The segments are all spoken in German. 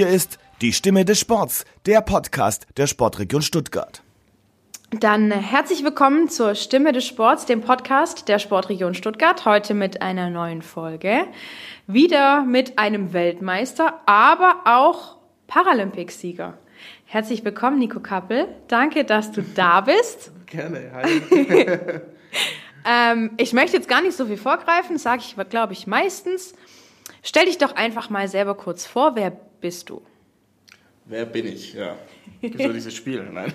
Hier ist die Stimme des Sports, der Podcast der Sportregion Stuttgart. Dann herzlich willkommen zur Stimme des Sports, dem Podcast der Sportregion Stuttgart. Heute mit einer neuen Folge. Wieder mit einem Weltmeister, aber auch Paralympicsieger. Herzlich willkommen, Nico Kappel. Danke, dass du da bist. Gerne, hi. ähm, ich möchte jetzt gar nicht so viel vorgreifen, sage ich, glaube ich, meistens. Stell dich doch einfach mal selber kurz vor. Wer bist du? Wer bin ich? Ja. Gibt es dieses Spiel? Nein.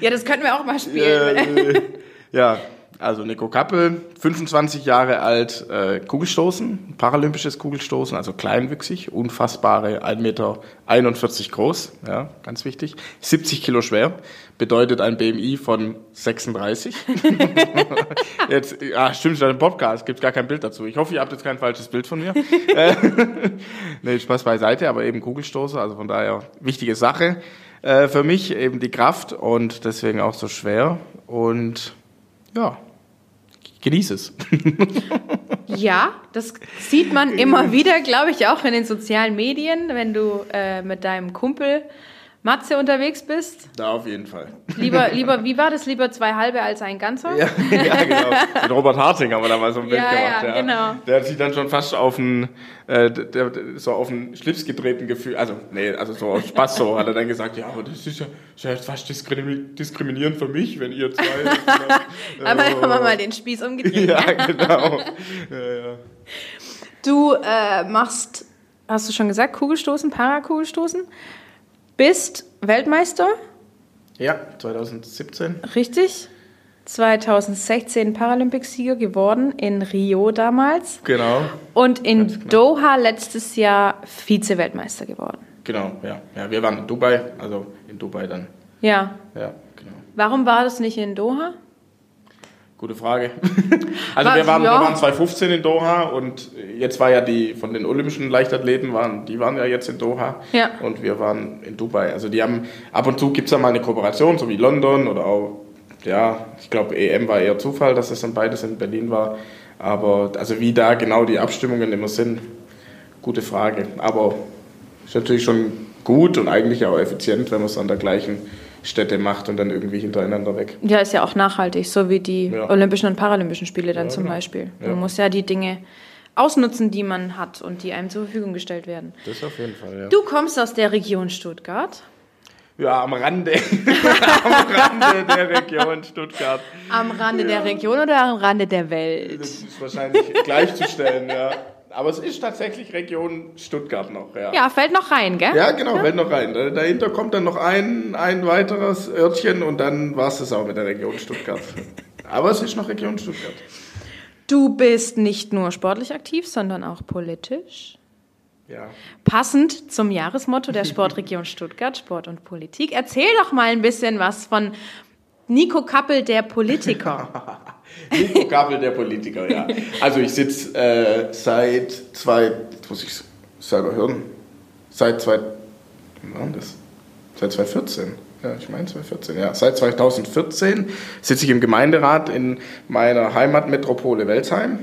ja, das könnten wir auch mal spielen. ja, also Nico Kappel, 25 Jahre alt, äh, Kugelstoßen, paralympisches Kugelstoßen, also kleinwüchsig, unfassbare 1,41 Meter groß, ja, ganz wichtig, 70 Kilo schwer, bedeutet ein BMI von 36. jetzt, ja, stimmt, schon im Podcast gibt gar kein Bild dazu. Ich hoffe, ihr habt jetzt kein falsches Bild von mir. nee, Spaß beiseite, aber eben Kugelstoßer, also von daher wichtige Sache. Äh, für mich eben die Kraft und deswegen auch so schwer und ja, genieße es. ja, das sieht man immer wieder, glaube ich, auch in den sozialen Medien, wenn du äh, mit deinem Kumpel Matze unterwegs bist? Da auf jeden Fall. Lieber, lieber, wie war das? Lieber zwei halbe als ein ganzer? Ja, ja genau. Mit Robert Harting haben wir da mal so ein Bild ja, gemacht. Ja, ja, genau. Der hat sich dann schon fast auf einen, äh, der, der, so auf einen Schlips getreten gefühlt. Also, nee, also so aus Spaß so hat er dann gesagt, ja, aber das ist ja, ist ja fast diskriminierend für mich, wenn ihr zwei. äh, aber haben wir mal den Spieß umgedreht. ja, genau. Ja. Du äh, machst, hast du schon gesagt, Kugelstoßen, Parakugelstoßen? Bist Weltmeister? Ja, 2017. Richtig. 2016 Paralympicsieger geworden in Rio damals. Genau. Und in genau. Doha letztes Jahr Vize-Weltmeister geworden. Genau, ja. Ja, wir waren in Dubai, also in Dubai dann. Ja. Ja, genau. Warum war das nicht in Doha? Gute Frage. Also war, wir, waren, ja. wir waren 2015 in Doha und jetzt war ja die von den olympischen Leichtathleten, waren, die waren ja jetzt in Doha ja. und wir waren in Dubai. Also die haben, ab und zu gibt es ja mal eine Kooperation, so wie London oder auch, ja, ich glaube EM war eher Zufall, dass das dann beides in Berlin war. Aber also wie da genau die Abstimmungen immer sind, gute Frage. Aber ist natürlich schon gut und eigentlich auch effizient, wenn man es an der gleichen Städte macht und dann irgendwie hintereinander weg. Ja, ist ja auch nachhaltig, so wie die ja. Olympischen und Paralympischen Spiele dann ja, zum genau. Beispiel. Man ja. muss ja die Dinge ausnutzen, die man hat und die einem zur Verfügung gestellt werden. Das auf jeden Fall, ja. Du kommst aus der Region Stuttgart. Ja, am Rande. am Rande der Region Stuttgart. Am Rande der Region oder am Rande der Welt? Das ist wahrscheinlich gleichzustellen, ja. Aber es ist tatsächlich Region Stuttgart noch, ja. Ja, fällt noch rein, gell? Ja, genau, fällt noch rein. Dahinter kommt dann noch ein, ein weiteres Örtchen und dann war es das auch mit der Region Stuttgart. Aber es ist noch Region Stuttgart. Du bist nicht nur sportlich aktiv, sondern auch politisch. Ja. Passend zum Jahresmotto der Sportregion Stuttgart, Sport und Politik. Erzähl doch mal ein bisschen was von Nico Kappel, der Politiker. Nico Kappel, der Politiker, ja. Also ich sitze äh, seit zwei, jetzt muss ich selber hören, seit zwei, wann das? Seit 2014. Ja, ich meine 2014, ja. Seit 2014 sitze ich im Gemeinderat in meiner Heimatmetropole Welsheim.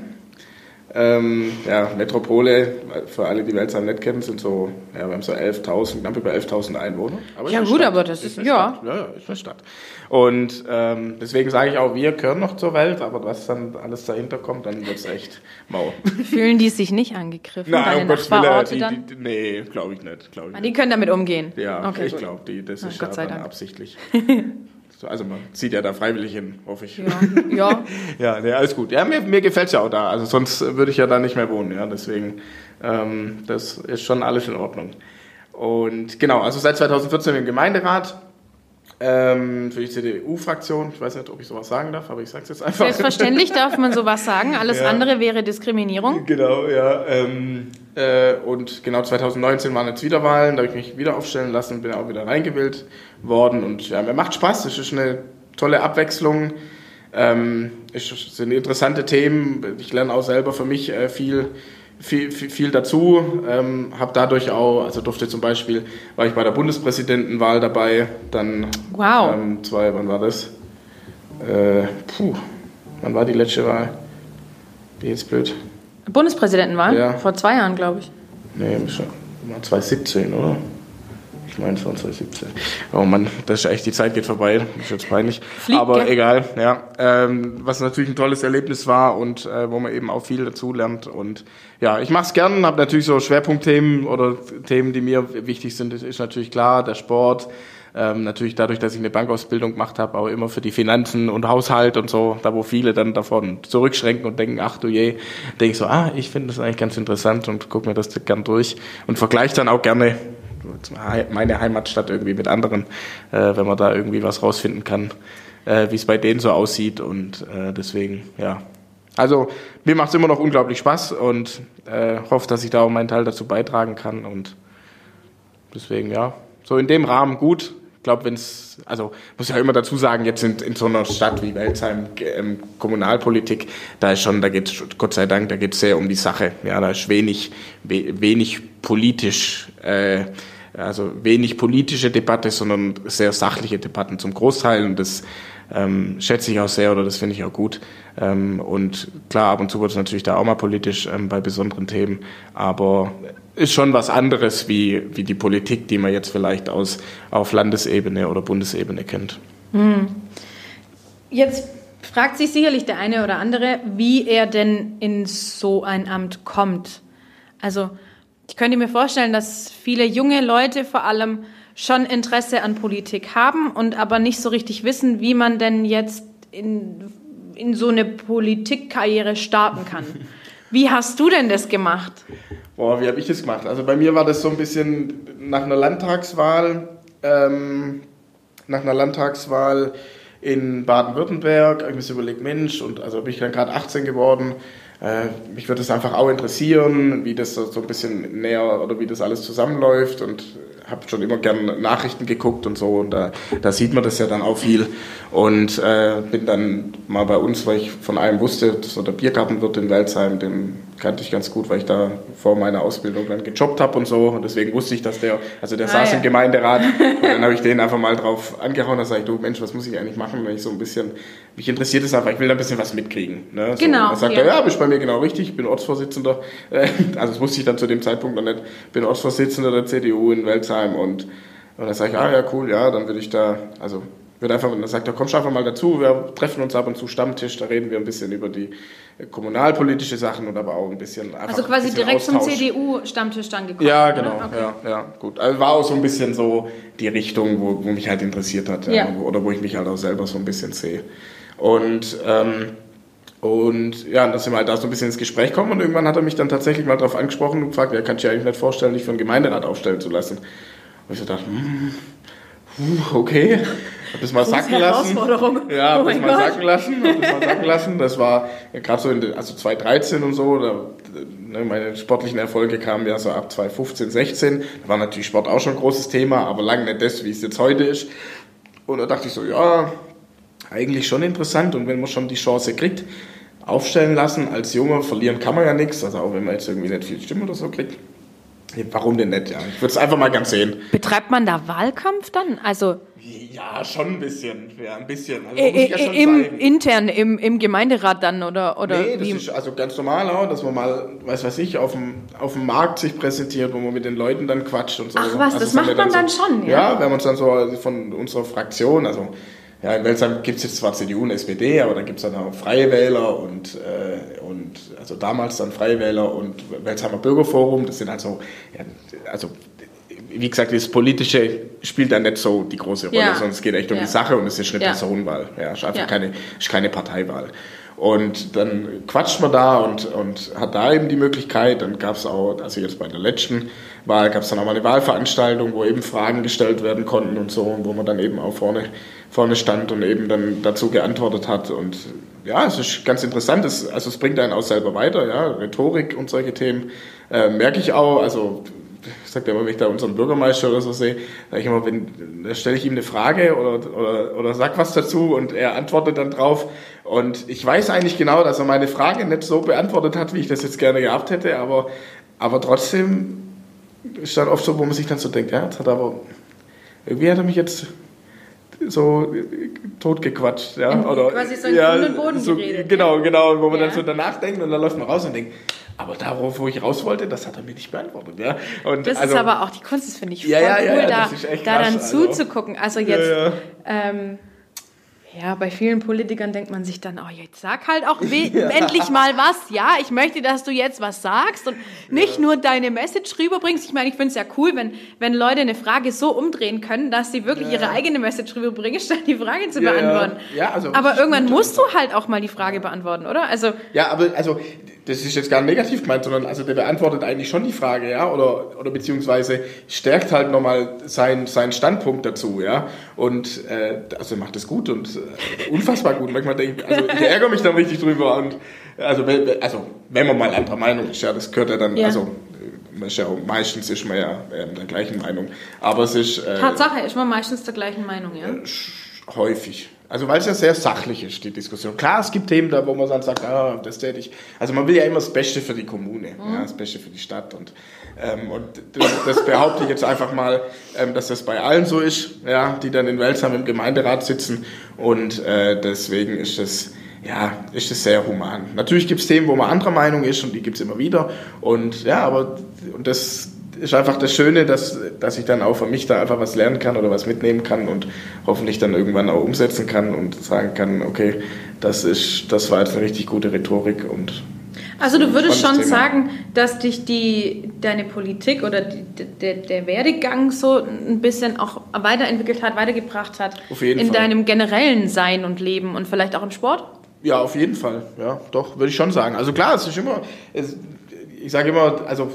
Ähm, ja, Metropole, für alle, die Welsheim nicht kennen, sind so, ja, wir haben so 11.000, knapp über 11.000 Einwohner. Aber ja gut, Stadt. aber das ist, ist ja. Ja, ja, ist eine Stadt. Und ähm, deswegen sage ich auch, wir gehören noch zur Welt, aber was dann alles dahinter kommt, dann wird es echt mau. Fühlen die sich nicht angegriffen? Nein, um Gottes Willen, die, die, die, nee, glaube ich nicht. Glaub ich ah, die können damit umgehen? Ja, okay, ich glaube, das ist ja dann absichtlich. Also man zieht ja da freiwillig hin, hoffe ich. Ja, ja. ja nee, alles gut. Ja, mir, mir gefällt es ja auch da. Also sonst würde ich ja da nicht mehr wohnen. Ja, deswegen, ähm, das ist schon alles in Ordnung. Und genau, also seit 2014 im Gemeinderat ähm, für die CDU-Fraktion. Ich weiß nicht, ob ich sowas sagen darf, aber ich sage es jetzt einfach. Selbstverständlich darf man sowas sagen. Alles ja. andere wäre Diskriminierung. Genau, ja. Ähm, äh, und genau 2019 waren jetzt wieder Wahlen. Da habe ich mich wieder aufstellen lassen und bin auch wieder reingewählt worden. Und ja, mir macht Spaß. Es ist eine tolle Abwechslung. Ähm, es sind interessante Themen. Ich lerne auch selber für mich äh, viel viel, viel, viel dazu, ähm, habe dadurch auch, also durfte zum Beispiel, war ich bei der Bundespräsidentenwahl dabei, dann wow. ähm, zwei, wann war das? Äh, puh, wann war die letzte Wahl? Die ist blöd. Bundespräsidentenwahl? Ja. Vor zwei Jahren, glaube ich. Nee, schon. 2017, oder? Ich meine, es war 2017. Oh Mann, das ist echt, die Zeit geht vorbei. Das ist jetzt peinlich. Fliegt, Aber gell? egal, ja. Ähm, was natürlich ein tolles Erlebnis war und äh, wo man eben auch viel dazu lernt. Und ja, ich mache es gern, habe natürlich so Schwerpunktthemen oder Themen, die mir wichtig sind. Das ist natürlich klar, der Sport. Ähm, natürlich dadurch, dass ich eine Bankausbildung gemacht habe, auch immer für die Finanzen und Haushalt und so, da wo viele dann davon zurückschränken und denken, ach du je, denke ich so, ah, ich finde das eigentlich ganz interessant und gucke mir das gern durch und vergleiche dann auch gerne meine Heimatstadt irgendwie mit anderen, äh, wenn man da irgendwie was rausfinden kann, äh, wie es bei denen so aussieht und äh, deswegen, ja. Also mir macht es immer noch unglaublich Spaß und äh, hoffe, dass ich da auch meinen Teil dazu beitragen kann und deswegen, ja, so in dem Rahmen gut. Ich glaube, wenn es, also muss ja immer dazu sagen, jetzt in, in so einer Stadt wie Welzheim, ähm, Kommunalpolitik, da ist schon, da geht es, Gott sei Dank, da geht es sehr um die Sache. Ja, da ist wenig, we, wenig politisch, äh, also wenig politische Debatte, sondern sehr sachliche Debatten zum Großteil und das ähm, schätze ich auch sehr oder das finde ich auch gut. Ähm, und klar, ab und zu wird es natürlich da auch mal politisch ähm, bei besonderen Themen, aber ist schon was anderes wie, wie die Politik, die man jetzt vielleicht aus, auf Landesebene oder Bundesebene kennt. Jetzt fragt sich sicherlich der eine oder andere, wie er denn in so ein Amt kommt. Also ich könnte mir vorstellen, dass viele junge Leute vor allem schon Interesse an Politik haben und aber nicht so richtig wissen, wie man denn jetzt in, in so eine Politikkarriere starten kann. Wie hast du denn das gemacht? Boah, wie habe ich das gemacht? Also bei mir war das so ein bisschen nach einer Landtagswahl, ähm, nach einer Landtagswahl in Baden-Württemberg, habe ich mir so überlegt, Mensch, und also bin ich dann gerade 18 geworden, äh, mich würde es einfach auch interessieren, wie das so, so ein bisschen näher oder wie das alles zusammenläuft und habe schon immer gern Nachrichten geguckt und so und da, da sieht man das ja dann auch viel und äh, bin dann mal bei uns, weil ich von einem wusste, dass so der Biergarten wird in Welzheim, den kannte ich ganz gut, weil ich da vor meiner Ausbildung dann gejobbt habe und so und deswegen wusste ich, dass der, also der Ah, saß ja. im Gemeinderat und dann habe ich den einfach mal drauf angehauen, da sage ich, du Mensch, was muss ich eigentlich machen, wenn ich so ein bisschen, mich interessiert es einfach, ich will da ein bisschen was mitkriegen. Ne? So, Genau, Dann sagt ja. er, ja, bist bei mir genau richtig, ich bin Ortsvorsitzender, also das wusste ich dann zu dem Zeitpunkt noch nicht, bin Ortsvorsitzender der CDU in Welzheim und, und dann sage ich, ah ja, cool, ja, dann würde ich da, also würde einfach, dann sagt er, komm schon einfach mal dazu, wir treffen uns ab und zu Stammtisch, da reden wir ein bisschen über die äh, kommunalpolitische Sachen und aber auch ein bisschen Also quasi bisschen direkt zum Austausch. CDU-Stammtisch dann gekommen. Ja, genau, Okay. ja, ja, gut. Also war auch so ein bisschen so die Richtung, wo, wo mich halt interessiert hat, ja. Ja. oder wo ich mich halt auch selber so ein bisschen sehe. Und, ähm, und ja, dass wir halt da so ein bisschen ins Gespräch kommen und irgendwann hat er mich dann tatsächlich mal darauf angesprochen und gefragt, ja, kann ich dir eigentlich nicht vorstellen, dich für einen Gemeinderat aufstellen zu lassen. Und ich so dachte, hm, okay, hab das mal Große sacken lassen. Herausforderung. Ja, Oh hab das mein mal Gott. sacken lassen, hab das mal sacken lassen. Das war ja, gerade so in den, also 2013 und so, da, ne, meine sportlichen Erfolge kamen ja so ab 2015, 16. Da war natürlich Sport auch schon ein großes Thema, aber lange nicht das, wie es jetzt heute ist. Und da dachte ich so, ja, eigentlich schon interessant und wenn man schon die Chance kriegt, aufstellen lassen als Junge, verlieren kann man ja nichts, also auch wenn man jetzt irgendwie nicht viel Stimme oder so kriegt. Warum denn nicht? Ja, ich würde es einfach mal ganz sehen. Betreibt man da Wahlkampf dann? Also Ja, schon ein bisschen. Ja, ein bisschen. Also, äh, ja äh, im, zeigen. intern im, im Gemeinderat dann oder, oder Nee, das wie? ist also ganz normal auch, dass man mal, weiß was ich, auf dem, auf dem Markt sich präsentiert, wo man mit den Leuten dann quatscht und so. Ach was, also das macht man dann so, schon, ja? Ja, wir haben uns dann so von unserer Fraktion, also ja, in Welsheim gibt es jetzt zwar CDU und SPD, aber da gibt es dann auch Freie Wähler und, äh, und also damals dann Freie Wähler und Welsheimer Bürgerforum, das sind halt so, ja, also wie gesagt, das Politische spielt da nicht so die große Rolle, Ja. sondern es geht echt um Ja. die Sache und es ist eine. Personenwahl. Ja, ist einfach keine, ist keine Parteiwahl. Und dann quatscht man da und, und hat da eben die Möglichkeit. Dann gab es auch, also jetzt bei der letzten Wahl gab es dann auch mal eine Wahlveranstaltung, wo eben Fragen gestellt werden konnten und so, und wo man dann eben auch vorne, vorne stand und eben dann dazu geantwortet hat. Und ja, es ist ganz interessant. Es, also es bringt einen auch selber weiter, ja, Rhetorik und solche Themen äh, merke ich auch. Also sage ja immer, wenn ich da unseren Bürgermeister oder so sehe, sage ich immer, wenn, da stelle ich ihm eine Frage oder, oder, oder sag was dazu und er antwortet dann drauf. Und ich weiß eigentlich genau, dass er meine Frage nicht so beantwortet hat, wie ich das jetzt gerne gehabt hätte, aber, aber trotzdem ist dann oft so, wo man sich dann so denkt, ja, jetzt hat er aber, irgendwie hat er mich jetzt so äh, totgequatscht, ja. Oder, quasi so in ja, und Boden so, geredet, Genau, genau, wo man Ja. dann so danach denkt und dann läuft man raus und denkt, aber darauf, wo ich raus wollte, das hat er mir nicht beantwortet, ja. Und Das also, ist aber auch die Kunst, das finde ich voll Ja, ja, cool, da, da krass, dann also. zuzugucken. Also jetzt. Ähm, ja, bei vielen Politikern denkt man sich dann, oh, jetzt sag halt auch we- endlich mal was. Ja, ich möchte, dass du jetzt was sagst und nicht nur deine Message rüberbringst. Ich meine, ich finde es ja cool, wenn, wenn Leute eine Frage so umdrehen können, dass sie wirklich ihre eigene Message rüberbringen, statt die Frage zu Ja, ja. beantworten. Ja, also Aber irgendwann musst du halt auch mal die Frage beantworten, oder? Also, Ja, aber also das ist jetzt gar nicht negativ gemeint, sondern also der beantwortet eigentlich schon die Frage, ja, oder, oder beziehungsweise stärkt halt nochmal sein, seinen Standpunkt dazu, ja. Und äh, also er macht das gut und äh, unfassbar gut. Manchmal denke ich, also ich ärgere mich dann richtig drüber und also wenn, also wenn man mal anderer Meinung ist, ja, das gehört ja dann, Ja. also äh, ist ja meistens ist man ja äh, der gleichen Meinung. Aber es ist äh, Tatsache ist man meistens der gleichen Meinung, ja. häufig. Also weil es ja sehr sachlich ist, die Diskussion. Klar, es gibt Themen, da wo man dann sagt, ah, das täte ich. Also man will ja immer das Beste für die Kommune, ja, das Beste für die Stadt. Und, ähm, und das, behaupte ich jetzt einfach mal, ähm, dass das bei allen so ist, ja, die dann in Welsheim im Gemeinderat sitzen. Und äh, deswegen ist das, ja, ist das sehr human. Natürlich gibt es Themen, wo man anderer Meinung ist und die gibt es immer wieder. Und ja, aber und das ist einfach das Schöne, dass, dass ich dann auch für mich da einfach was lernen kann oder was mitnehmen kann und hoffentlich dann irgendwann auch umsetzen kann und sagen kann, okay, das ist, das war jetzt eine richtig gute Rhetorik und Also du würdest schon Thema. sagen, dass dich die, deine Politik oder die, der, der Werdegang so ein bisschen auch weiterentwickelt hat, weitergebracht hat Auf jeden in Fall. deinem generellen Sein und Leben und vielleicht auch im Sport? Ja, auf jeden Fall. Ja, doch, würde ich schon sagen. Also klar, es ist immer, es, ich sage immer, also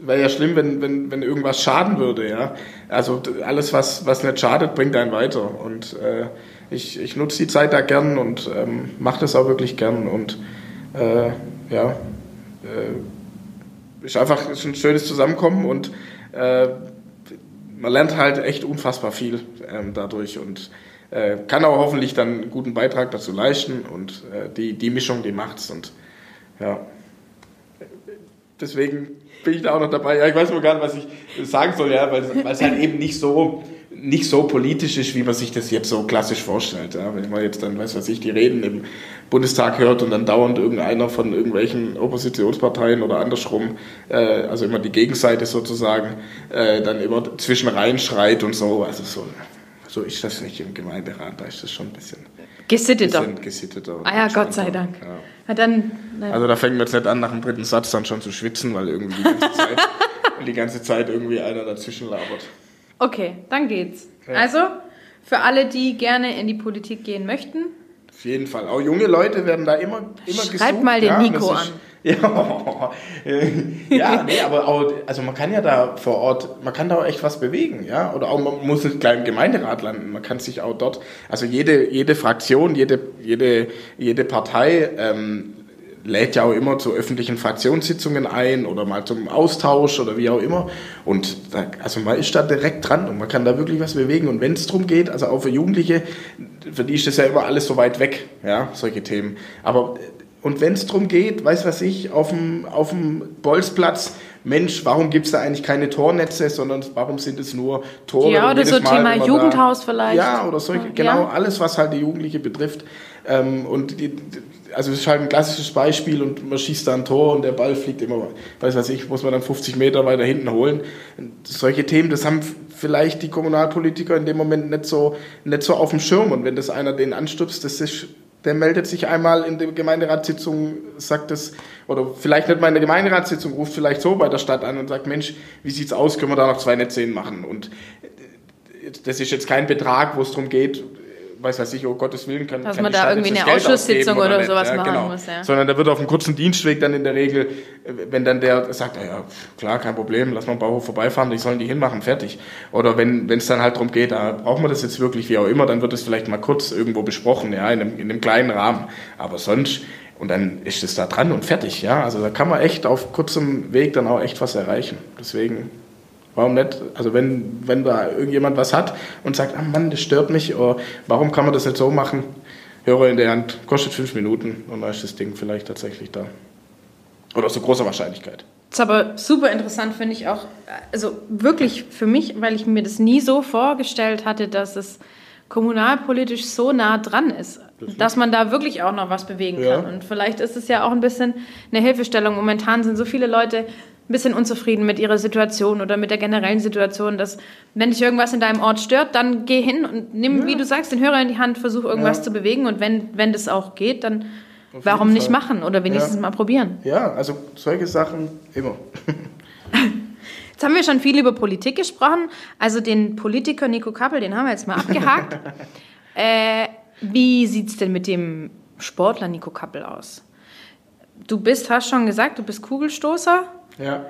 wäre ja schlimm, wenn, wenn, wenn irgendwas schaden würde, ja. Also alles, was, was nicht schadet, bringt einen weiter. Und äh, ich, ich nutze die Zeit da gern und ähm, mache das auch wirklich gern. Und äh, ja, äh, ist einfach ist ein schönes Zusammenkommen und äh, man lernt halt echt unfassbar viel ähm, dadurch und äh, kann auch hoffentlich dann einen guten Beitrag dazu leisten und äh, die, die Mischung, die macht's und ja. Deswegen bin ich da auch noch dabei. Ja, ich weiß nur gar nicht, was ich sagen soll, ja, weil, weil es halt eben nicht so, nicht so politisch ist, wie man sich das jetzt so klassisch vorstellt. Ja. Wenn man jetzt dann, weiß was ich, die Reden im Bundestag hört und dann dauernd irgendeiner von irgendwelchen Oppositionsparteien oder andersrum, äh, also immer die Gegenseite sozusagen, äh, dann immer zwischen reinschreit und so. Also so, so ist das nicht im Gemeinderat, da ist das schon ein bisschen, Gesitteter. bisschen gesitteter. Ah ja, Gott sei. Dank. Ja. Na dann, na, Also da fängt man jetzt nicht an, nach dem dritten Satz dann schon zu schwitzen, weil irgendwie die ganze Zeit, die ganze Zeit irgendwie einer dazwischen labert. okay, dann geht's. Also, für alle, die gerne in die Politik gehen möchten, Auf jeden Fall. Auch junge Leute werden da immer, immer Schreib gesucht. mal den ja, Nico ist- Ja, ja, nee, aber auch, also man kann ja da vor Ort, man kann da auch echt was bewegen, ja, oder auch man muss nicht gleich im Gemeinderat landen, man kann sich auch dort, also jede, jede Fraktion, jede, jede, jede Partei ähm, lädt ja auch immer zu öffentlichen Fraktionssitzungen ein oder mal zum Austausch oder wie auch immer. Und da, also man ist da direkt dran und man kann da wirklich was bewegen. Und wenn es darum geht, also auch für Jugendliche, für die ist das ja immer alles so weit weg, ja, solche Themen. Aber und wenn es darum geht, weiß was ich, auf dem, auf dem Bolzplatz, Mensch, warum gibt es da eigentlich keine Tornetze, sondern warum sind es nur Tore? Ja, oder so Mal, Thema Jugendhaus vielleicht. Ja, oder solche, Ja. genau, alles, was halt die Jugendliche betrifft. Ähm, und die, also es ist halt ein klassisches Beispiel und man schießt da ein Tor und der Ball fliegt immer, weiß was ich, muss man dann 50 Meter weiter hinten holen. Solche Themen, das haben vielleicht die Kommunalpolitiker in dem Moment nicht so, nicht so auf dem Schirm. Und wenn das einer den anstupst, das ist, der meldet sich einmal in der Gemeinderatssitzung, sagt das, oder vielleicht nicht mal in der Gemeinderatssitzung, ruft vielleicht so bei der Stadt an und sagt, Mensch, wie sieht's aus, können wir da noch zwei Netze hinmachen? Und das ist jetzt kein Betrag, wo es darum geht, weiß weiß ich, oh Gottes Willen, kann, Dass kann man da irgendwie eine Geld Ausschusssitzung oder nicht. sowas ja, machen genau. muss, ja. Sondern da wird auf einem kurzen Dienstweg dann in der Regel, wenn dann der sagt, ja, ja klar, kein Problem, lass mal am Bauhof vorbeifahren, die sollen die hinmachen, fertig. Oder wenn es dann halt darum geht, da brauchen wir das jetzt wirklich, wie auch immer, dann wird es vielleicht mal kurz irgendwo besprochen, ja, in einem, in einem kleinen Rahmen. Aber sonst, und dann ist es da dran und fertig, ja. Also da kann man echt auf kurzem Weg dann auch echt was erreichen. Deswegen Warum nicht? Also wenn, wenn da irgendjemand was hat und sagt, ah Mann, das stört mich, oder warum kann man das nicht so machen? Hörer in der Hand, kostet fünf Minuten und dann ist das Ding vielleicht tatsächlich da. Oder zu großer Wahrscheinlichkeit. Das ist aber super interessant, finde ich auch. Also wirklich für mich, weil ich mir das nie so vorgestellt hatte, dass es kommunalpolitisch so nah dran ist, dass man da wirklich auch noch was bewegen Ja. kann. Und vielleicht ist es ja auch ein bisschen eine Hilfestellung. Momentan sind so viele Leute ein bisschen unzufrieden mit ihrer Situation oder mit der generellen Situation, dass wenn dich irgendwas in deinem Ort stört, dann geh hin und nimm, wie du sagst, den Hörer in die Hand, versuch irgendwas Ja. zu bewegen und wenn, wenn das auch geht, dann Auf warum nicht machen oder wenigstens Ja. mal probieren. Ja, also solche Sachen immer. Jetzt haben wir schon viel über Politik gesprochen. Also den Politiker Nico Kappel, den haben wir jetzt mal abgehakt. äh, wie sieht's denn mit dem Sportler Nico Kappel aus? Du bist, hast schon gesagt, du bist Kugelstoßer. Ja.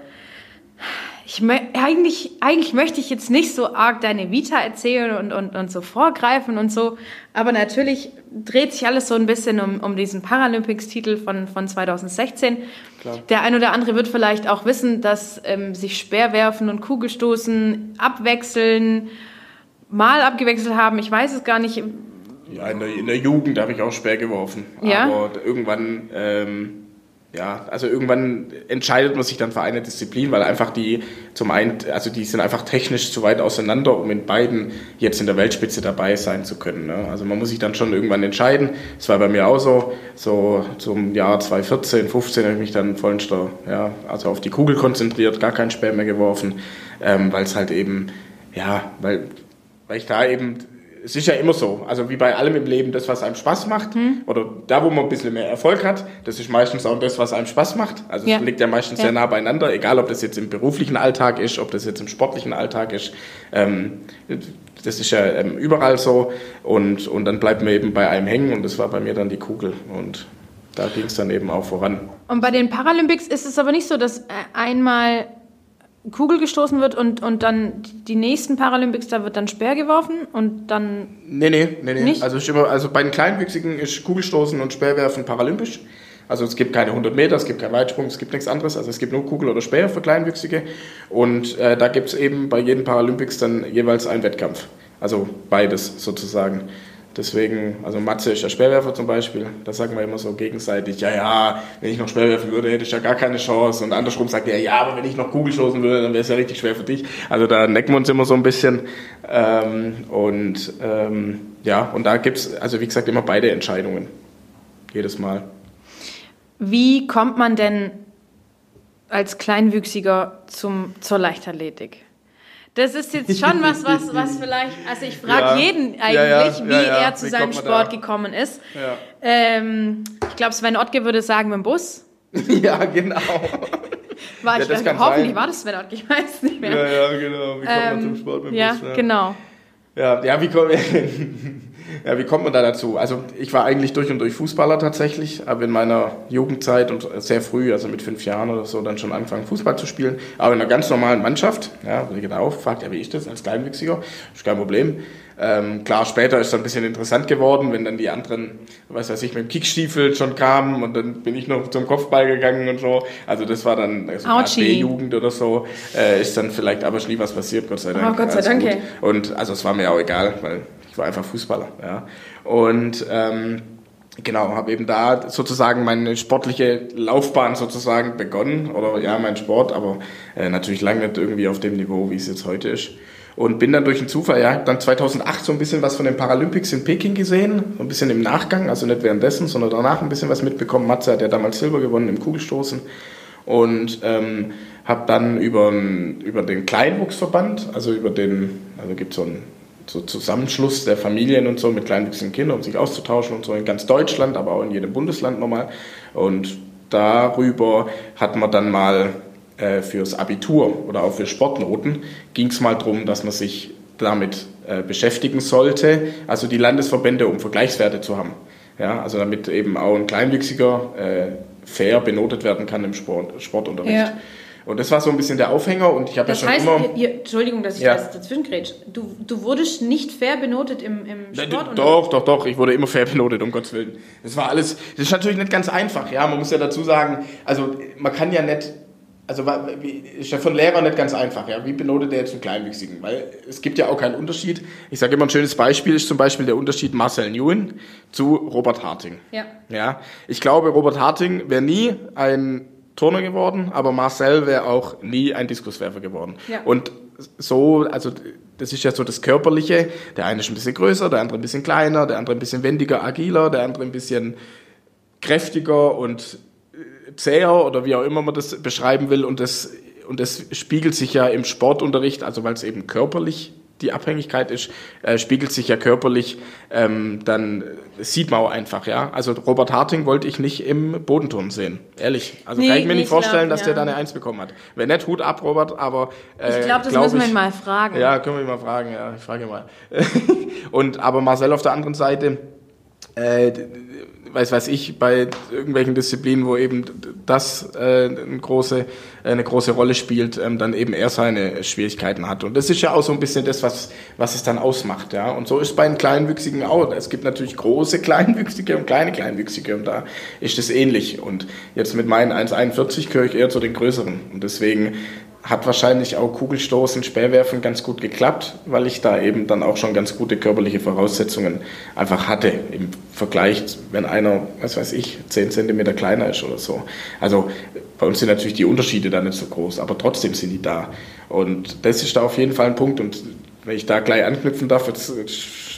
Ich eigentlich, eigentlich möchte ich jetzt nicht so arg deine Vita erzählen und, und, und so vorgreifen und so, aber natürlich dreht sich alles so ein bisschen um, um diesen Paralympics-Titel von, von 2016. Klar. Der ein oder andere wird vielleicht auch wissen, dass ähm, sich Speerwerfen und Kugelstoßen abwechseln, mal abgewechselt haben. Ich weiß es gar nicht. Ja, in der, in der Jugend habe ich auch Speer geworfen. Ja? Aber irgendwann, ähm, ja, also irgendwann entscheidet man sich dann für eine Disziplin, weil einfach die zum einen, also die sind einfach technisch zu weit auseinander, um in beiden jetzt in der Weltspitze dabei sein zu können. Ne? Also man muss sich dann schon irgendwann entscheiden. Das war bei mir auch so. So zum Jahr 2014, 15 habe ich mich dann da, ja, also auf die Kugel konzentriert, gar keinen Speer mehr geworfen, ähm, weil es halt eben, ja, weil, weil ich da eben es ist ja immer so, also wie bei allem im Leben, das, was einem Spaß macht, oder da, wo man ein bisschen mehr Erfolg hat, das ist meistens auch das, was einem Spaß macht. Also es Ja. liegt ja meistens Ja. sehr nah beieinander, egal ob das jetzt im beruflichen Alltag ist, ob das jetzt im sportlichen Alltag ist. Ähm, das ist ja ähm, überall so und, und dann bleibt man eben bei einem hängen und das war bei mir dann die Kugel und da ging es dann eben auch voran. Und bei den Paralympics ist es aber nicht so, dass äh, einmal Kugel gestoßen wird und, und dann die nächsten Paralympics, da wird dann Speer geworfen und dann Nee, nee, nee, nee. Nicht? Also, immer, also bei den Kleinwüchsigen ist Kugelstoßen und Speerwerfen paralympisch. Also es gibt keine 100 Meter, es gibt keinen Weitsprung, es gibt nichts anderes. Also es gibt nur Kugel oder Speer für Kleinwüchsige. Und äh, da gibt es eben bei jedem Paralympics dann jeweils einen Wettkampf. Also beides sozusagen. Deswegen, also Matze ist ja Speerwerfer zum Beispiel. Da sagen wir immer so gegenseitig, ja, ja, wenn ich noch Speer werfen würde, hätte ich ja gar keine Chance. Und andersrum sagt er, ja, aber wenn ich noch Kugel stoßen würde, dann wäre es ja richtig schwer für dich. Also da necken wir uns immer so ein bisschen. Ähm, und ähm, ja, und da gibt es, also wie gesagt, immer beide Entscheidungen. Jedes Mal. Wie kommt man denn als Kleinwüchsiger zum, zur Leichtathletik? Das ist jetzt schon was, was, was vielleicht, also ich frage Ja. jeden eigentlich, Ja, ja, wie ja, ja. er zu Wie seinem kommt man Sport da? gekommen ist. Ja, Ähm, ich glaube, Sven Ottke würde sagen mit dem Bus. ja genau. War Ja, ich, das kann hoffentlich sein. war das Sven Ottke, ich weiß es nicht mehr. ja, genau. Wie Ähm, ja, genau. Ja, ja, wie, kommt, ja, wie kommt man da dazu? Also ich war eigentlich durch und durch Fußballer tatsächlich, aber in meiner Jugendzeit und sehr früh, also mit fünf Jahren oder so, dann schon angefangen Fußball zu spielen, aber in einer ganz normalen Mannschaft. Ja, wurde ich da gefragt, ja, wie ist das als Kleinwüchsiger? Ist kein Problem. Ähm, klar, später ist es ein bisschen interessant geworden, wenn dann die anderen, was weiß ich, mit dem Kickstiefel schon kamen und dann bin ich noch zum Kopfball gegangen und so. Also das war dann also. B-Jugend oder so, äh, ist dann vielleicht aber nie was passiert, Gott sei Dank. Oh, Gott sei Dank. Und also es war mir auch egal, weil ich war einfach Fußballer. Ja. Und ähm, genau, habe eben da sozusagen meine sportliche Laufbahn sozusagen begonnen. Oder ja, mein Sport, aber äh, natürlich lange nicht irgendwie auf dem Niveau, wie es jetzt heute ist. Und bin dann durch einen Zufall, ja, hab dann 2008 so ein bisschen was von den Paralympics in Peking gesehen, so ein bisschen im Nachgang, also nicht währenddessen, sondern danach ein bisschen was mitbekommen. Matze hat ja damals Silber gewonnen im Kugelstoßen und ähm, habe dann über, über den Kleinwuchsverband, also über den, also gibt so einen so Zusammenschluss der Familien und so mit kleinwüchsigen Kindern, um sich auszutauschen und so in ganz Deutschland, aber auch in jedem Bundesland nochmal. Und darüber hat man dann mal äh, fürs Abitur oder auch für Sportnoten ging es mal darum, dass man sich damit äh, beschäftigen sollte, also die Landesverbände, um Vergleichswerte zu haben. Ja, also damit eben auch ein Kleinwüchsiger äh, fair benotet werden kann im Sport, Sportunterricht. Ja. Und das war so ein bisschen der Aufhänger und ich habe ja schon heißt, immer... ihr, Entschuldigung, dass ich Ja. das dazwischen grätsch. Du, du wurdest nicht fair benotet im, im Sport? Doch, doch, doch. Ich wurde immer fair benotet, um Gottes Willen. Das war alles. Das ist natürlich nicht ganz einfach. Ja, man muss ja dazu sagen, also man kann ja nicht. Also ist ja von Lehrer nicht ganz einfach. Ja, wie benotet er jetzt einen Kleinwüchsigen? Weil es gibt ja auch keinen Unterschied. Ich sage immer ein schönes Beispiel ist zum Beispiel der Unterschied Marcel Nguyen zu Robert Harting. Ja. Ja, ich glaube, Robert Harting wäre nie ein Turner geworden, aber Marcel wäre auch nie ein Diskuswerfer geworden. Ja. Und so, also das ist ja so das Körperliche. Der eine ist ein bisschen größer, der andere ein bisschen kleiner, der andere ein bisschen wendiger, agiler, der andere ein bisschen kräftiger und äh, zäher oder wie auch immer man das beschreiben will. Und das, und das spiegelt sich ja im Sportunterricht, also weil es eben körperlich die Abhängigkeit ist, äh, spiegelt sich ja körperlich, ähm, dann sieht man auch einfach, ja. Also Robert Harting wollte ich nicht im Bodenturm sehen, ehrlich. Also Nee, kann ich mir nicht vorstellen, klar, dass der ja. da eine Eins bekommen hat. Wenn nicht, Hut ab, Robert, aber äh, Ich glaube, das glaub müssen wir ich- ihn mal fragen. Ja, können wir ihn mal fragen, ja, ich frage ihn mal. Und aber Marcel auf der anderen Seite, äh, weiß weiß ich, bei irgendwelchen Disziplinen, wo eben das äh, eine, große, eine große Rolle spielt, ähm, dann eben er seine Schwierigkeiten hat. Und das ist ja auch so ein bisschen das, was, was es dann ausmacht. Ja? Und so ist bei den Kleinwüchsigen auch. Es gibt natürlich große Kleinwüchsige und kleine Kleinwüchsige und da ist es ähnlich. Und jetzt mit meinen 1,41 gehöre ich eher zu den größeren. Und deswegen hat wahrscheinlich auch Kugelstoßen, Speerwerfen ganz gut geklappt, weil ich da eben dann auch schon ganz gute körperliche Voraussetzungen einfach hatte im Vergleich, wenn einer, was weiß ich, 10 Zentimeter kleiner ist oder so. Also bei uns sind natürlich die Unterschiede da nicht so groß, aber trotzdem sind die da. Und das ist da auf jeden Fall ein Punkt. Und wenn ich da gleich anknüpfen darf, jetzt,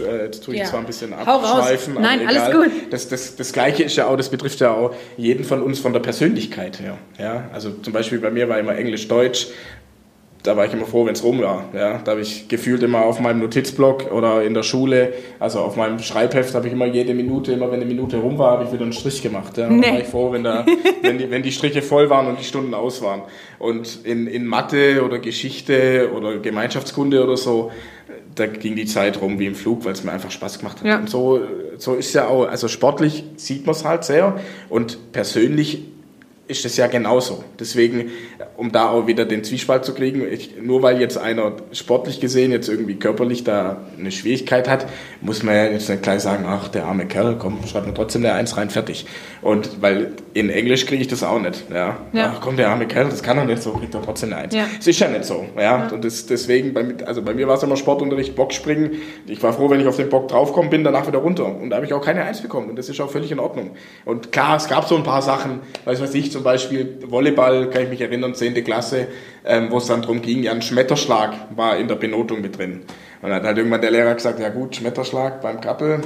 jetzt tue ich Ja. zwar ein bisschen abschweifen, aber Nein, alles egal. gut. Das, das, das Gleiche ist ja auch, das betrifft ja auch jeden von uns von der Persönlichkeit her. Ja? Also zum Beispiel bei mir war immer Englisch-Deutsch, da war ich immer froh, wenn es rum war. Ja? Da habe ich gefühlt immer auf meinem Notizblock oder in der Schule, also auf meinem Schreibheft, habe ich immer jede Minute, immer wenn eine Minute rum war, habe ich wieder einen Strich gemacht. Ja? Nee. Da war ich froh, wenn, da, wenn, die, wenn die Striche voll waren und die Stunden aus waren. Und in, in Mathe oder Geschichte oder Gemeinschaftskunde oder so, da ging die Zeit rum wie im Flug, weil es mir einfach Spaß gemacht hat. Ja. Und so, so ist ja auch, also sportlich sieht man es halt sehr und persönlich ist das ja genauso. Deswegen, um da auch wieder den Zwiespalt zu kriegen, ich, nur weil jetzt einer sportlich gesehen jetzt irgendwie körperlich da eine Schwierigkeit hat, muss man ja jetzt nicht gleich sagen, ach, der arme Kerl, komm, schreib mir trotzdem eine Eins rein, fertig. Und weil in Englisch kriege ich das auch nicht. Ja. Ja. Ach komm, der arme Kerl, das kann er nicht so, kriegt er trotzdem eine Eins. Ja. Es ist ja nicht so. Ja. Und das, deswegen, bei, also bei mir war es immer Sportunterricht, Bockspringen. Ich war froh, wenn ich auf den Bock draufkommen bin, danach wieder runter. Und da habe ich auch keine Eins bekommen. Und das ist auch völlig in Ordnung. Und klar, es gab so ein paar Sachen, weiß was ich, zum Beispiel Volleyball, kann ich mich erinnern, 10. Klasse, ähm, wo es dann darum ging, ja, ein Schmetterschlag war in der Benotung mit drin. Und dann hat halt irgendwann der Lehrer gesagt, ja gut, Schmetterschlag beim Kappel,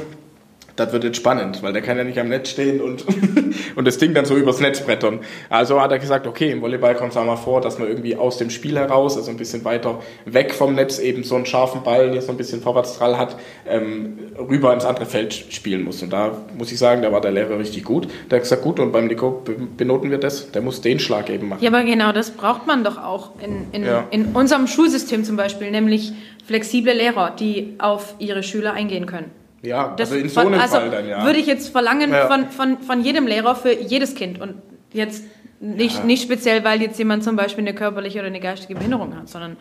das wird jetzt spannend, weil der kann ja nicht am Netz stehen und, und das Ding dann so übers Netz brettern. Also hat er gesagt, okay, im Volleyball kommt es auch mal vor, dass man irgendwie aus dem Spiel heraus, also ein bisschen weiter weg vom Netz, eben so einen scharfen Ball, der so ein bisschen Vorwärtsdrall hat, ähm, rüber ins andere Feld spielen muss. Und da muss ich sagen, da war der Lehrer richtig gut. Der hat gesagt, gut, und beim Nico be- benoten wir das, der muss den Schlag eben machen. Ja, aber genau das braucht man doch auch in, in, Ja. in unserem Schulsystem zum Beispiel, nämlich flexible Lehrer, die auf ihre Schüler eingehen können. Ja, Das also in so einem also Fall dann, ja. würde ich jetzt verlangen Ja. von, von, von jedem Lehrer für jedes Kind und jetzt nicht, Ja. nicht speziell, weil jetzt jemand zum Beispiel eine körperliche oder eine geistige Behinderung hat, sondern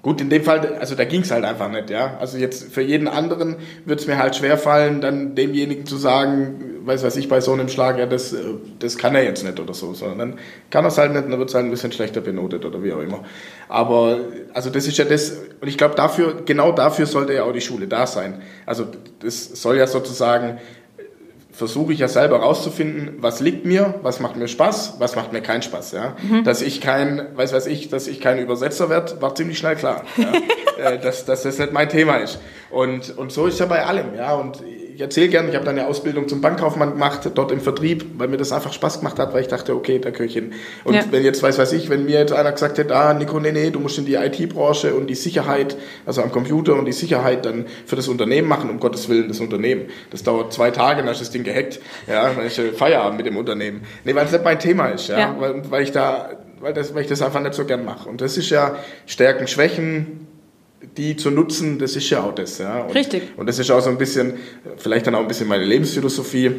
Gut, in dem Fall, also da ging es halt einfach nicht, ja. Also jetzt für jeden anderen würde es mir halt schwer fallen, dann demjenigen zu sagen, weiß was ich, bei so einem Schlag, ja, das, äh, das kann er jetzt nicht oder so, sondern dann kann er es halt nicht und dann wird es halt ein bisschen schlechter benotet oder wie auch immer. Aber, also das ist ja das, und ich glaube dafür, genau dafür sollte ja auch die Schule da sein. Also das soll ja sozusagen versuche ich ja selber rauszufinden, was liegt mir, was macht mir Spaß, was macht mir keinen Spaß. Ja? Dass ich kein, weiß weiß ich, dass ich kein Übersetzer werde, war ziemlich schnell klar. Ja? äh, dass, dass das nicht mein Thema ist. Und, und so ist ja bei allem. Ja? Und ich erzähle gerne, ich habe dann eine Ausbildung zum Bankkaufmann gemacht, dort im Vertrieb, weil mir das einfach Spaß gemacht hat, weil ich dachte, okay, da gehöre ich hin. Und Ja. wenn jetzt, weiß weiß ich, wenn mir jetzt einer gesagt hätte, ah, Nico, nee, nee, du musst in die IT-Branche und die Sicherheit, also am Computer und die Sicherheit dann für das Unternehmen machen, um Gottes Willen, das Unternehmen. Das dauert zwei Tage, dann ist das Ding gehackt. Ja, dann ist Feierabend mit dem Unternehmen. Nee, weil es nicht mein Thema ist, ja. Ja. Weil, weil ich da, weil, das, weil ich das einfach nicht so gern mache. Und das ist ja Stärken, Schwächen, die zu nutzen, das ist ja auch das. Ja. Und, Richtig. Und das ist auch so ein bisschen, vielleicht dann auch ein bisschen meine Lebensphilosophie.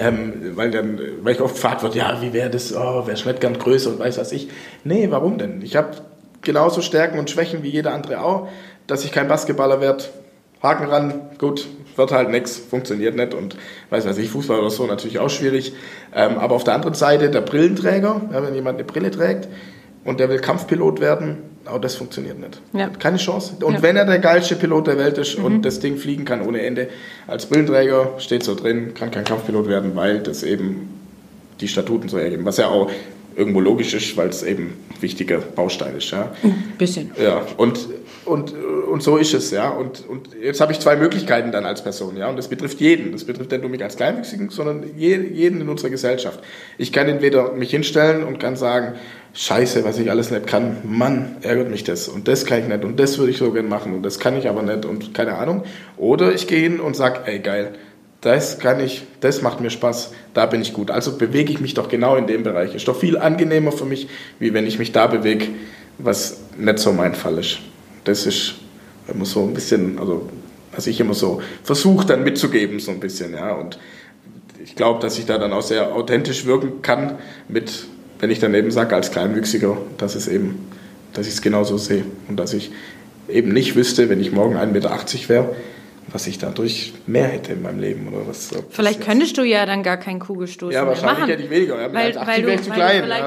Ähm, weil dann, weil ich oft gefragt wird, ja, wie wäre das, oh, wäre nicht gern größer und weiß was ich. Nee, warum denn? Ich habe genauso Stärken und Schwächen wie jeder andere auch, dass ich kein Basketballer werde. Haken ran, gut, wird halt nix, funktioniert nicht und weiß was ich, Fußball oder so natürlich auch schwierig. Ähm, aber auf der anderen Seite der Brillenträger, ja, wenn jemand eine Brille trägt und der will Kampfpilot werden, auch das funktioniert nicht. Ja. Keine Chance. Und Ja. wenn er der geilste Pilot der Welt ist und das Ding fliegen kann ohne Ende, als Brillenträger steht so drin, kann kein Kampfpilot werden, weil das eben die Statuten so ergeben. Was ja auch irgendwo logisch ist, weil es eben ein wichtiger Baustein ist. Ja. ein bisschen. Ja, und, und, und so ist es, ja. Und, und jetzt habe ich zwei Möglichkeiten dann als Person, ja. Und das betrifft jeden. Das betrifft nicht nur mich als Kleinwüchsigen, sondern jeden in unserer Gesellschaft. Ich kann entweder mich hinstellen und kann sagen, Scheiße, was ich alles nicht kann. Mann, ärgert mich das. Und das kann ich nicht. Und das würde ich so gern machen. Und das kann ich aber nicht. Und keine Ahnung. Oder ich gehe hin und sage, ey, geil. Das kann ich, das macht mir Spaß, da bin ich gut. Also bewege ich mich doch genau in dem Bereich. Ist doch viel angenehmer für mich, wie wenn ich mich da bewege, was nicht so mein Fall ist. Das ist immer so ein bisschen, also was ich immer so versuche dann mitzugeben, so ein bisschen, ja. Und ich glaube, dass ich da dann auch sehr authentisch wirken kann mit wenn ich dann eben sage als Kleinwüchsiger, dass es eben, dass ich es genauso sehe und dass ich eben nicht wüsste, wenn ich morgen 1,80 Meter wäre, was ich dadurch mehr hätte in meinem Leben oder was. Vielleicht könntest du ja dann gar keinen Kugelstoß ja, mehr machen. Ja, wahrscheinlich hätte ich weniger. Ja, weil, weil du, zu klein. Ja,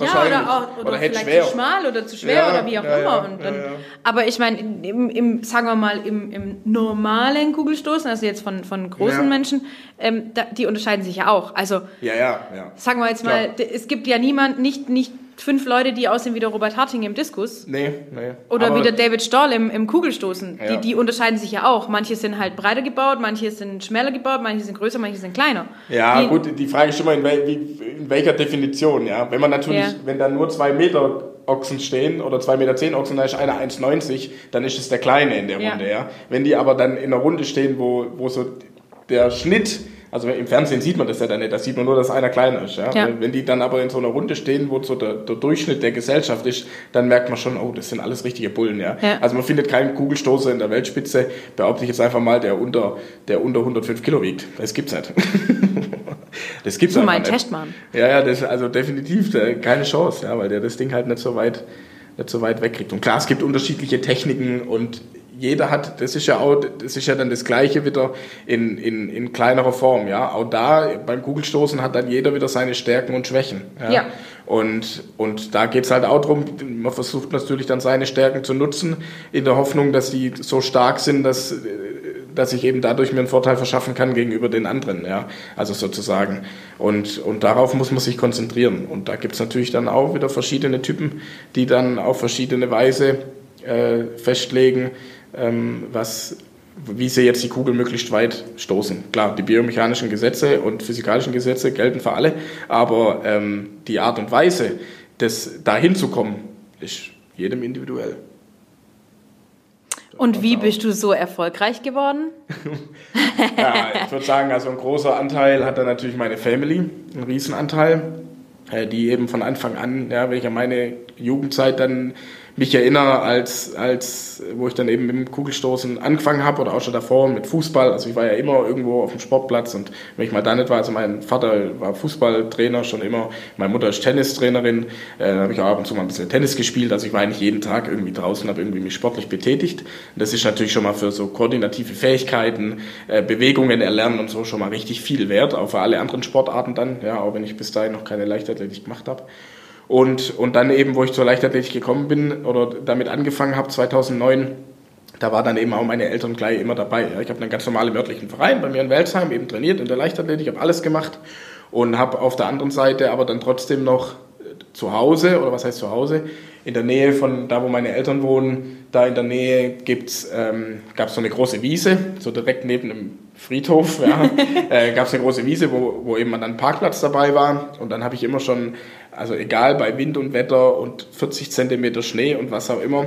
ja, oder, auch, oder, oder vielleicht schwer. zu schmal oder zu schwer ja, oder wie auch immer. Und dann, Aber ich meine, im, im, sagen wir mal, im, im normalen Kugelstoßen, also jetzt von, von großen Menschen, ähm, da, die unterscheiden sich ja auch. Also, ja, ja, ja. sagen wir jetzt mal, es gibt ja niemand, nicht, nicht fünf Leute, die aussehen wie der Robert Harting im Diskus. Nee, nee. Oder wie der David Stoll im, im Kugelstoßen. Ja. Die, die unterscheiden sich ja auch. Manche sind halt breiter gebaut, manche sind schmäler gebaut, manche sind größer, manche sind kleiner. Ja, die, gut, die Frage ist schon mal, in, wel, in welcher Definition, ja. Wenn man natürlich, ja. wenn da nur zwei Meter Ochsen stehen oder 2,10 Meter zehn Ochsen, da ist einer 1,90, dann ist es der Kleine in der Runde, ja. ja. Wenn die aber dann in einer Runde stehen, wo, wo so der Schnitt also im Fernsehen sieht man das ja dann nicht, da sieht man nur, dass einer kleiner ist. Ja? ja. Wenn die dann aber in so einer Runde stehen, wo so der, der, Durchschnitt der Gesellschaft ist, dann merkt man schon, oh, das sind alles richtige Bullen. Ja? ja. Also man findet keinen Kugelstoßer in der Weltspitze, behaupte ich jetzt einfach mal, der unter, der unter 105 Kilo wiegt. Das gibt's nicht. das gibt's nicht. Testmann. Ja, ja, das ist also definitiv keine Chance, ja, weil der das Ding halt nicht so weit nicht so weit wegkriegt. Und klar, es gibt unterschiedliche Techniken und jeder hat, das ist ja auch, das ist ja dann das Gleiche wieder in, in, in kleinerer Form, ja. Auch da beim Kugelstoßen hat dann jeder wieder seine Stärken und Schwächen. Ja. ja. Und, und da geht's halt auch drum, man versucht natürlich dann seine Stärken zu nutzen, in der Hoffnung, dass die so stark sind, dass, dass ich eben dadurch mir einen Vorteil verschaffen kann gegenüber den anderen, ja. Also sozusagen. Und, und darauf muss man sich konzentrieren. Und da gibt's natürlich dann auch wieder verschiedene Typen, die dann auf verschiedene Weise äh, festlegen, was, wie sie jetzt die Kugel möglichst weit stoßen. Klar, die biomechanischen Gesetze und physikalischen Gesetze gelten für alle, aber ähm, die Art und Weise, das dahin zu kommen, ist jedem individuell. Und wie bist du so erfolgreich geworden? ja, ich würde sagen, also ein großer Anteil hat da natürlich meine Family, einen Riesenanteil, äh, die eben von Anfang an, ja, wenn ich an meine Jugendzeit dann mich erinnere, als, als wo ich dann eben mit dem Kugelstoßen angefangen habe oder auch schon davor mit Fußball. Also ich war ja immer irgendwo auf dem Sportplatz und wenn ich mal da nicht war, also mein Vater war Fußballtrainer schon immer, meine Mutter ist Tennistrainerin, äh, da habe ich auch ab und zu mal ein bisschen Tennis gespielt. Also ich war eigentlich jeden Tag irgendwie draußen, habe irgendwie mich sportlich betätigt. Und das ist natürlich schon mal für so koordinative Fähigkeiten, äh, Bewegungen erlernen und so schon mal richtig viel wert, auch für alle anderen Sportarten dann, ja, auch wenn ich bis dahin noch keine Leichtathletik gemacht habe. Und, und dann eben, wo ich zur Leichtathletik gekommen bin oder damit angefangen habe, 2009, da war dann eben auch meine Eltern gleich immer dabei. Ich habe einen ganz normalen örtlichen Verein bei mir in Welsheim eben trainiert in der Leichtathletik, habe alles gemacht und habe auf der anderen Seite aber dann trotzdem noch zu Hause, oder was heißt zu Hause, in der Nähe von da, wo meine Eltern wohnen, da in der Nähe ähm, gab es so eine große Wiese, so direkt neben dem Friedhof, ja, äh, gab es eine große Wiese, wo, wo eben dann ein Parkplatz dabei war. Und dann habe ich immer schon, also egal bei Wind und Wetter und 40 Zentimeter Schnee und was auch immer,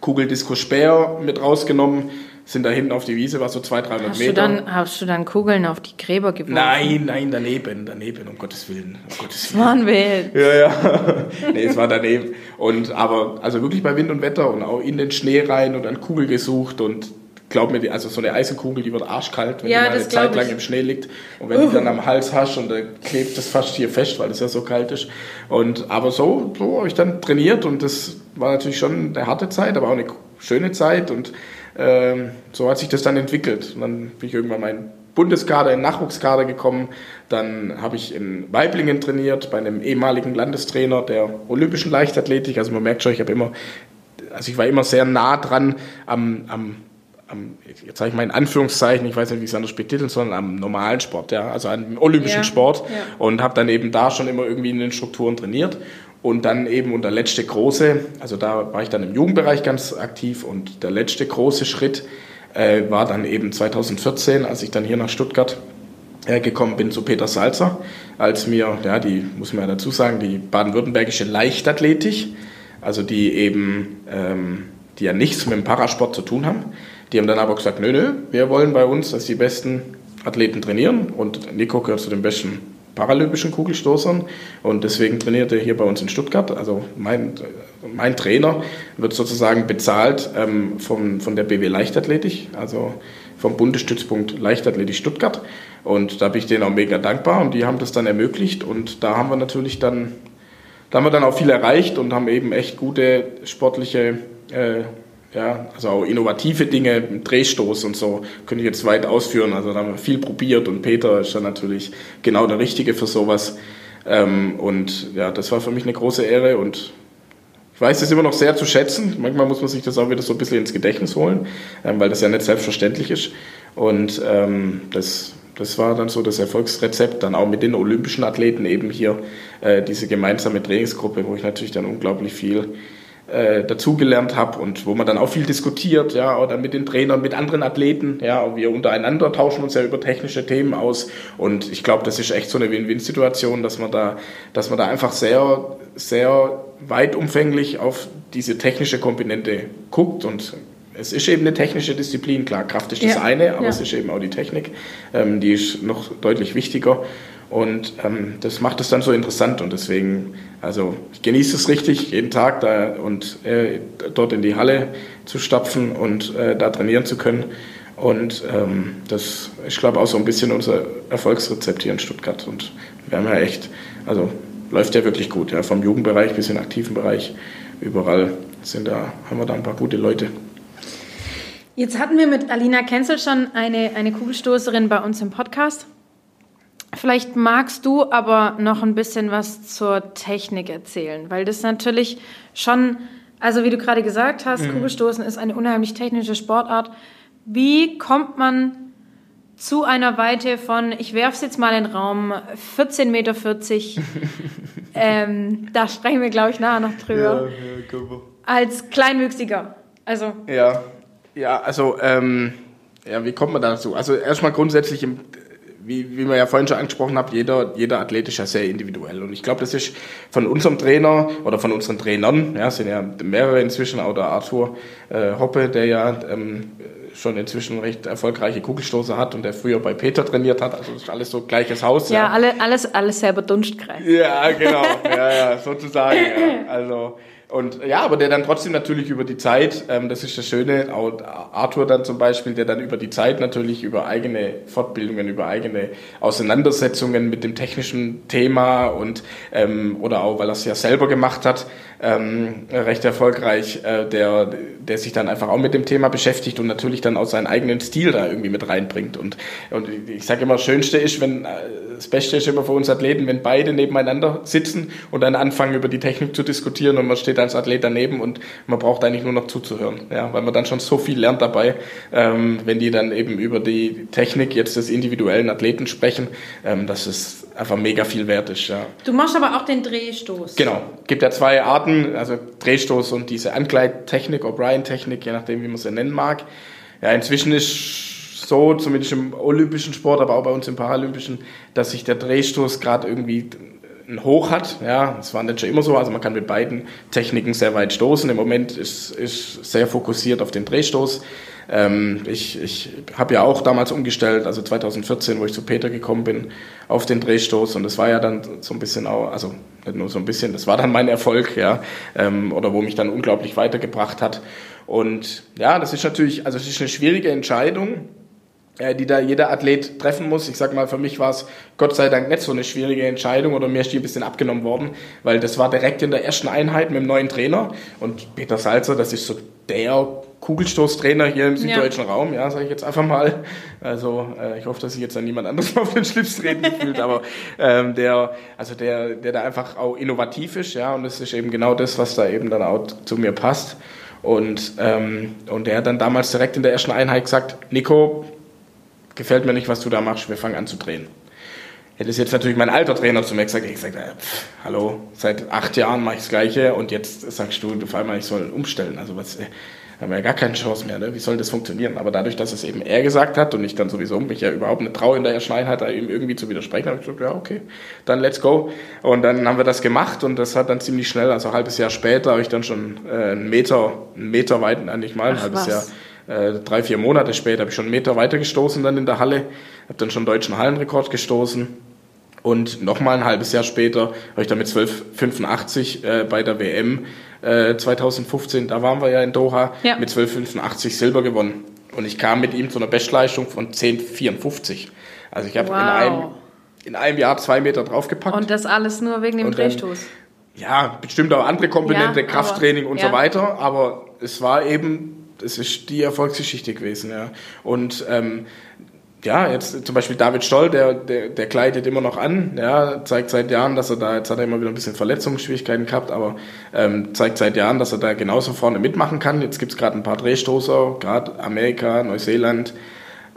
Kugeldisco Speer mit rausgenommen, sind da hinten auf die Wiese, war so 200, 300 hast Meter. Du dann, hast du dann Kugeln auf die Gräber geworfen? Nein, nein, daneben, daneben, um Gottes Willen. Um Gottes Willen. Mann, wild. Ja, ja. nee, es war daneben. Und, aber, also wirklich bei Wind und Wetter und auch in den Schnee rein und dann Kugel gesucht und glaub mir, also so eine Eisenkugel, die wird arschkalt, wenn ja, die mal eine Zeit lang im Schnee liegt. Und wenn uh. du dann am Hals hast und da klebt das fast hier fest, weil es ja so kalt ist. Und, aber so, so habe ich dann trainiert und das war natürlich schon eine harte Zeit, aber auch eine schöne Zeit und ähm, so hat sich das dann entwickelt. Und dann bin ich irgendwann meinen Bundeskader, in Nachwuchskader gekommen. Dann habe ich in Weiblingen trainiert bei einem ehemaligen Landestrainer der olympischen Leichtathletik. Also man merkt schon, ich habe immer, also ich war immer sehr nah dran am, am am, jetzt sage ich mal in Anführungszeichen, ich weiß nicht, wie ich es anders betiteln soll, am normalen Sport, ja, also am olympischen ja, Sport. ja. und habe dann eben da schon immer irgendwie in den Strukturen trainiert. Und dann eben und der letzte große, also da war ich dann im Jugendbereich ganz aktiv. Und der letzte große Schritt äh, war dann eben 2014, als ich dann hier nach Stuttgart äh, gekommen bin zu Peter Salzer, als mir, ja, die muss man ja dazu sagen, die baden-württembergische Leichtathletik, also die eben, ähm, die ja nichts mit dem Parasport zu tun haben, die haben dann aber gesagt, nö, nö, wir wollen bei uns, dass die besten Athleten trainieren und Nico gehört zu den besten paralympischen Kugelstoßern und deswegen trainiert er hier bei uns in Stuttgart. Also mein, mein Trainer wird sozusagen bezahlt ähm, von, von der BW Leichtathletik, also vom Bundesstützpunkt Leichtathletik Stuttgart. Und da bin ich denen auch mega dankbar und die haben das dann ermöglicht und da haben wir natürlich dann, da haben wir dann auch viel erreicht und haben eben echt gute sportliche äh, ja, also auch innovative Dinge, Drehstoß und so, könnte ich jetzt weit ausführen. Also da haben wir viel probiert und Peter ist dann natürlich genau der Richtige für sowas. Ähm, und ja, das war für mich eine große Ehre und ich weiß das immer noch sehr zu schätzen. Manchmal muss man sich das auch wieder so ein bisschen ins Gedächtnis holen, ähm, weil das ja nicht selbstverständlich ist. Und ähm, das, das war dann so das Erfolgsrezept, dann auch mit den olympischen Athleten eben hier äh, diese gemeinsame Trainingsgruppe, wo ich natürlich dann unglaublich viel äh, dazugelernt habe und wo man dann auch viel diskutiert, ja, oder mit den Trainern, mit anderen Athleten, ja, wir untereinander tauschen uns ja über technische Themen aus. Und ich glaube, das ist echt so eine Win-Win-Situation, dass man da, dass man da einfach sehr, sehr weit umfänglich auf diese technische Komponente guckt. Und es ist eben eine technische Disziplin, klar, Kraft ist das ja, eine, aber ja. es ist eben auch die Technik, ähm, die ist noch deutlich wichtiger und ähm, das macht es dann so interessant und deswegen, also ich genieße es richtig, jeden Tag da und äh, dort in die Halle zu stapfen und äh, da trainieren zu können. Und ähm, das ist, glaube ich, auch so ein bisschen unser Erfolgsrezept hier in Stuttgart. Und wir haben ja echt, also läuft ja wirklich gut, ja, vom Jugendbereich bis in den aktiven Bereich, überall sind da, haben wir da ein paar gute Leute. Jetzt hatten wir mit Alina Kenzel schon eine, eine Kugelstoßerin bei uns im Podcast. Vielleicht magst du aber noch ein bisschen was zur Technik erzählen, weil das natürlich schon, also wie du gerade gesagt hast, mhm. Kugelstoßen ist eine unheimlich technische Sportart. Wie kommt man zu einer Weite von, ich werfe es jetzt mal in den Raum, 14,40 Meter. ähm, da sprechen wir, glaube ich, nachher noch drüber. Ja, ja, als Kleinwüchsiger. Also. Ja, ja also, ähm, ja, wie kommt man dazu? Also, erstmal grundsätzlich im wie, wie wir ja vorhin schon angesprochen haben, jeder, jeder Athlet ist ja sehr individuell. Und ich glaube, das ist von unserem Trainer oder von unseren Trainern, ja, sind ja mehrere inzwischen, auch der Arthur äh, Hoppe, der ja ähm, schon inzwischen recht erfolgreiche Kugelstoße hat und der früher bei Peter trainiert hat. Also das ist alles so gleiches Haus. Ja, ja. Alle, alles, alles selber Dunstkreis. Ja, genau. ja, ja, sozusagen. Ja. Also und ja, aber der dann trotzdem natürlich über die Zeit, ähm, das ist das Schöne, Arthur dann zum Beispiel, der dann über die Zeit natürlich über eigene Fortbildungen, über eigene Auseinandersetzungen mit dem technischen Thema und ähm, oder auch, weil er es ja selber gemacht hat, ähm, recht erfolgreich, äh, der, der sich dann einfach auch mit dem Thema beschäftigt und natürlich dann auch seinen eigenen Stil da irgendwie mit reinbringt. Und, und ich sage immer, das Schönste ist, wenn, äh, das Beste ist immer für uns Athleten, wenn beide nebeneinander sitzen und dann anfangen über die Technik zu diskutieren und man steht als Athlet daneben und man braucht eigentlich nur noch zuzuhören, ja, weil man dann schon so viel lernt dabei, ähm, wenn die dann eben über die Technik jetzt des individuellen Athleten sprechen, ähm, dass es einfach mega viel wert ist. Ja. Du machst aber auch den Drehstoß. Genau, gibt ja zwei Arten also Drehstoß und diese Angleittechnik, O'Brien-Technik, je nachdem, wie man sie nennen mag. Ja, inzwischen ist so, zumindest im olympischen Sport, aber auch bei uns im paralympischen, dass sich der Drehstoß gerade irgendwie ein Hoch hat. Ja, das war nicht schon immer so. Also man kann mit beiden Techniken sehr weit stoßen. Im Moment ist, ist sehr fokussiert auf den Drehstoß. Ähm, ich ich habe ja auch damals umgestellt, also 2014, wo ich zu Peter gekommen bin, auf den Drehstoß. Und das war ja dann so ein bisschen auch, also nicht nur so ein bisschen, das war dann mein Erfolg, ja, ähm, oder wo mich dann unglaublich weitergebracht hat. Und ja, das ist natürlich, also es ist eine schwierige Entscheidung die da jeder Athlet treffen muss. Ich sag mal, für mich war es Gott sei Dank nicht so eine schwierige Entscheidung oder mir ist die ein bisschen abgenommen worden, weil das war direkt in der ersten Einheit mit dem neuen Trainer und Peter Salzer, das ist so der Kugelstoßtrainer hier im süddeutschen ja. Raum, ja, sage ich jetzt einfach mal. Also äh, ich hoffe, dass sich jetzt dann niemand anderes auf den Schlips treten fühlt, aber ähm, der, also der, der da einfach auch innovativ ist, ja, und das ist eben genau das, was da eben dann auch zu mir passt. Und, ähm, und der hat dann damals direkt in der ersten Einheit gesagt, Nico, gefällt mir nicht, was du da machst, wir fangen an zu drehen. hätte es jetzt natürlich mein alter Trainer zu mir gesagt, ich gesagt, äh, pff, hallo, seit acht Jahren mache ich das Gleiche und jetzt sagst du, auf einmal ich soll umstellen. Also was, äh, haben wir ja gar keine Chance mehr, ne? wie soll das funktionieren? Aber dadurch, dass es eben er gesagt hat und ich dann sowieso mich ja überhaupt nicht traue, in der Schneidheit ihm irgendwie zu widersprechen, habe ich gesagt, ja, okay, dann let's go. Und dann haben wir das gemacht und das hat dann ziemlich schnell, also ein halbes Jahr später, habe ich dann schon äh, einen Meter, einen Meter weit, nicht mal, ein Ach, halbes was? Jahr, drei, vier Monate später, habe ich schon einen Meter weiter gestoßen dann in der Halle, habe dann schon einen deutschen Hallenrekord gestoßen. Und nochmal ein halbes Jahr später habe ich dann mit 12,85 äh, bei der WM 2015, äh, da waren wir ja in Doha, ja. mit 12,85 Silber gewonnen. Und ich kam mit ihm zu einer Bestleistung von 10,54. Also ich habe wow. in, einem, in einem Jahr zwei Meter draufgepackt. Und das alles nur wegen dem und Drehstoß? ja, bestimmt auch andere Komponente, ja, Krafttraining und ja. so weiter. Aber es war eben, es ist die Erfolgsgeschichte gewesen. Ja. Und ähm, ja, jetzt zum Beispiel David Stoll, der, der, der kleidet immer noch an, ja, zeigt seit Jahren, dass er da, jetzt hat er immer wieder ein bisschen Verletzungsschwierigkeiten gehabt, aber ähm, zeigt seit Jahren, dass er da genauso vorne mitmachen kann. Jetzt gibt's gerade ein paar Drehstoßer, gerade Amerika, Neuseeland,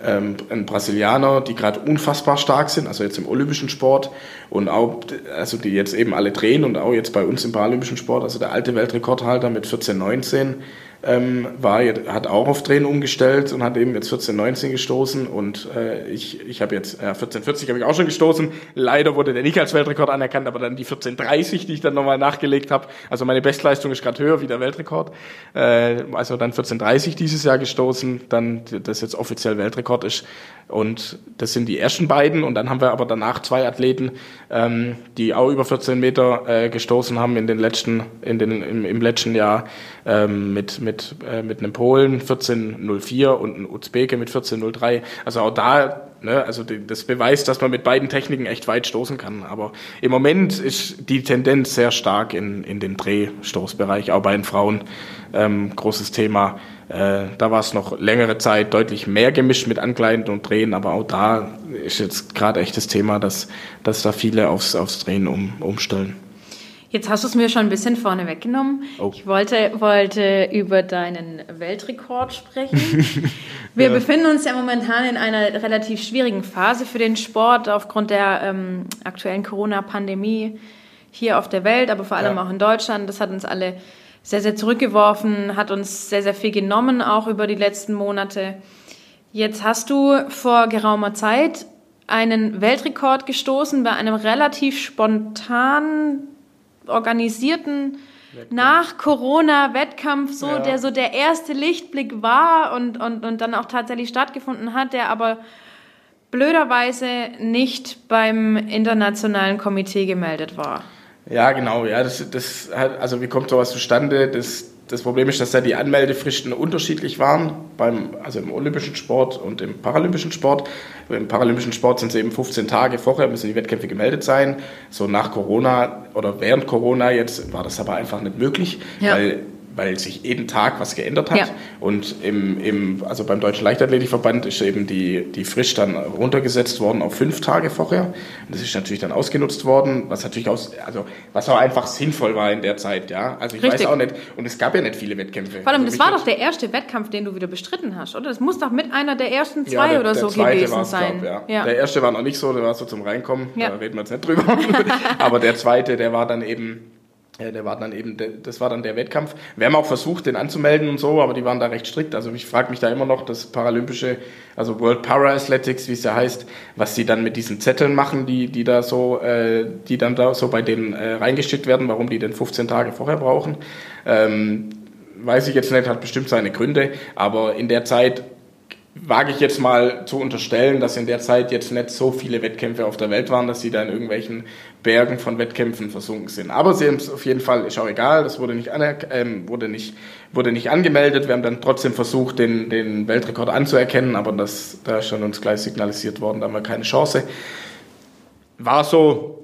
ähm, ein Brasilianer, die gerade unfassbar stark sind, also jetzt im olympischen Sport und auch, also die jetzt eben alle drehen und auch jetzt bei uns im paralympischen Sport, also der alte Weltrekordhalter mit 14, 19, ähm, war, hat auch auf Drehen umgestellt und hat eben jetzt 14,19 gestoßen und äh, ich, ich habe jetzt äh, 14,40 habe ich auch schon gestoßen. Leider wurde der nicht als Weltrekord anerkannt, aber dann die 14,30, die ich dann nochmal nachgelegt habe. Also meine Bestleistung ist gerade höher wie der Weltrekord. Äh, also dann 14,30 dieses Jahr gestoßen, dann das jetzt offiziell Weltrekord ist. Und das sind die ersten beiden. Und dann haben wir aber danach zwei Athleten, ähm, die auch über 14 Meter äh, gestoßen haben in den letzten, in den, im, im letzten Jahr ähm, mit, mit, äh, mit einem Polen 14.04 und einem Uzbeke mit 14.03. Also auch da, ne, also die, das beweist, dass man mit beiden Techniken echt weit stoßen kann. Aber im Moment ist die Tendenz sehr stark in, in den Drehstoßbereich, auch bei den Frauen. Ähm, großes Thema. Äh, da war es noch längere Zeit deutlich mehr gemischt mit Ankleiden und Drehen, aber auch da ist jetzt gerade echt das Thema, dass, dass da viele aufs, aufs Drehen um, umstellen. Jetzt hast du es mir schon ein bisschen vorne weggenommen. Oh. Ich wollte, wollte über deinen Weltrekord sprechen. Wir ja. befinden uns ja momentan in einer relativ schwierigen Phase für den Sport aufgrund der ähm, aktuellen Corona-Pandemie hier auf der Welt, aber vor allem ja. auch in Deutschland. Das hat uns alle sehr, sehr zurückgeworfen, hat uns sehr, sehr viel genommen, auch über die letzten Monate. Jetzt hast du vor geraumer Zeit einen Weltrekord gestoßen bei einem relativ spontanen organisierten nach Corona-Wettkampf, so, ja. der so der erste Lichtblick war und, und, und dann auch tatsächlich stattgefunden hat, der aber blöderweise nicht beim internationalen Komitee gemeldet war. Ja, genau, ja, das, das hat, also wie kommt sowas zustande? Das, das Problem ist, dass da die Anmeldefristen unterschiedlich waren, beim, also im olympischen Sport und im paralympischen Sport. Im paralympischen Sport sind es eben 15 Tage vorher, müssen die Wettkämpfe gemeldet sein. So nach Corona oder während Corona jetzt war das aber einfach nicht möglich, ja. weil weil sich jeden Tag was geändert hat. Ja. Und im, im, also beim Deutschen Leichtathletikverband ist eben die, die Frist dann runtergesetzt worden auf fünf Tage vorher. Und das ist natürlich dann ausgenutzt worden, was natürlich aus, also was auch einfach sinnvoll war in der Zeit, ja. Also ich Richtig. weiß auch nicht, und es gab ja nicht viele Wettkämpfe. Vor allem, also das war doch der erste Wettkampf, den du wieder bestritten hast, oder? Das muss doch mit einer der ersten zwei ja, der, oder der so gewesen sein. Glaub, ja. ja. Der erste war noch nicht so, der war so zum Reinkommen, da reden wir jetzt nicht drüber. Aber der zweite, der war dann eben ja, der war dann eben, das war dann der Wettkampf. Wir haben auch versucht, den anzumelden und so, aber die waren da recht strikt. Also ich frage mich da immer noch, das Paralympische, also World Para Athletics, wie es ja heißt, was sie dann mit diesen Zetteln machen, die, die da so, äh, die dann da so bei denen äh, reingeschickt werden, warum die denn 15 Tage vorher brauchen. Ähm, weiß ich jetzt nicht, hat bestimmt seine Gründe, aber in der Zeit wage ich jetzt mal zu unterstellen, dass in der Zeit jetzt nicht so viele Wettkämpfe auf der Welt waren, dass sie da in irgendwelchen Bergen von Wettkämpfen versunken sind. Aber sie haben es auf jeden Fall, ist auch egal, das wurde nicht, ähm, wurde nicht, wurde nicht angemeldet. Wir haben dann trotzdem versucht, den, den Weltrekord anzuerkennen, aber das, da ist schon uns gleich signalisiert worden, da haben wir keine Chance. War so,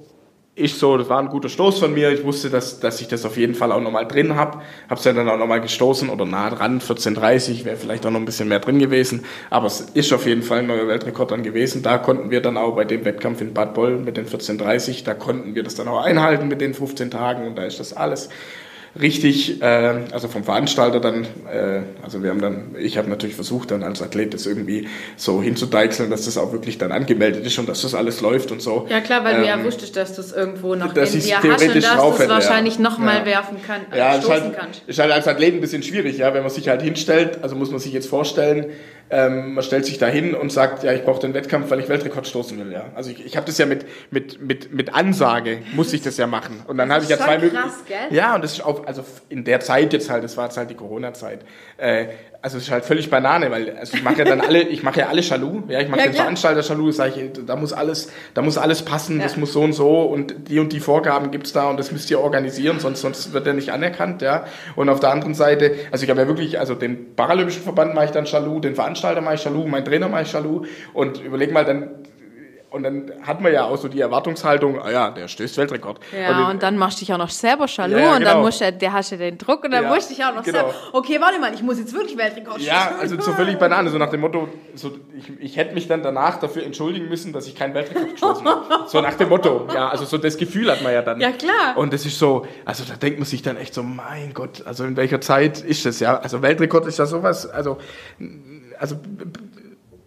ich so, das war ein guter Stoß von mir. Ich wusste, dass, dass ich das auf jeden Fall auch nochmal drin habe. Habe es ja dann auch nochmal gestoßen oder nah dran, 14.30 wäre vielleicht auch noch ein bisschen mehr drin gewesen. Aber es ist auf jeden Fall ein neuer Weltrekord dann gewesen. Da konnten wir dann auch bei dem Wettkampf in Bad Boll mit den 14.30, da konnten wir das dann auch einhalten mit den 15 Tagen und da ist das alles richtig, äh, also vom Veranstalter dann, äh, also wir haben dann, ich habe natürlich versucht dann als Athlet das irgendwie so hinzudeichseln, dass das auch wirklich dann angemeldet ist und dass das alles läuft und so. Ja klar, weil ähm, du ja wusstest, dass du es irgendwo noch dass in dir hast theoretisch und dass du es hätte, ja. wahrscheinlich nochmal Ja. werfen kann, äh, Ja, ist stoßen halt, kannst. ist halt als Athlet ein bisschen schwierig, ja, wenn man sich halt hinstellt, also muss man sich jetzt vorstellen, ähm, man stellt sich da hin und sagt, ja, ich brauche den Wettkampf, weil ich Weltrekord stoßen will, ja. Also ich, ich habe das ja mit, mit, mit, mit Ansage, muss ich das ja machen. Und dann habe ich ja ist zwei Möglichkeiten. Ja, und das ist also in der Zeit jetzt halt, das war jetzt halt die Corona-Zeit, äh, also es ist halt völlig Banane, weil also ich mache ja dann alle, ich mache ja alle Schalu, ja, ich mache Ja, den klar. Veranstalter Schalu, sage ich, da muss alles, da muss alles passen, Ja. das muss so und so und die und die Vorgaben gibt's da und das müsst ihr organisieren, sonst, sonst wird er nicht anerkannt, ja. Und auf der anderen Seite, also ich habe ja wirklich, also den Paralympischen Verband mache ich dann Schalu, den Veranstalter mache ich Schalu, mein Trainer mache ich Schalu und überleg mal dann, und dann hat man ja auch so die Erwartungshaltung, ah ja, der stößt Weltrekord. Ja, und, und dann machst du dich auch noch selber Schalu Ja, ja, und dann genau. musst du, der hast du den Druck und dann Ja, musst du dich auch noch genau. selber, okay, warte mal, ich muss jetzt wirklich Weltrekord Ja, stoßen. also so völlig Banane, so nach dem Motto, so, ich, ich hätte mich dann danach dafür entschuldigen müssen, dass ich keinen Weltrekord geschossen habe. So nach dem Motto, ja, also so das Gefühl hat man ja dann. Ja, klar. Und das ist so, also da denkt man sich dann echt so, mein Gott, also in welcher Zeit ist das, ja? Also Weltrekord ist ja sowas, also, also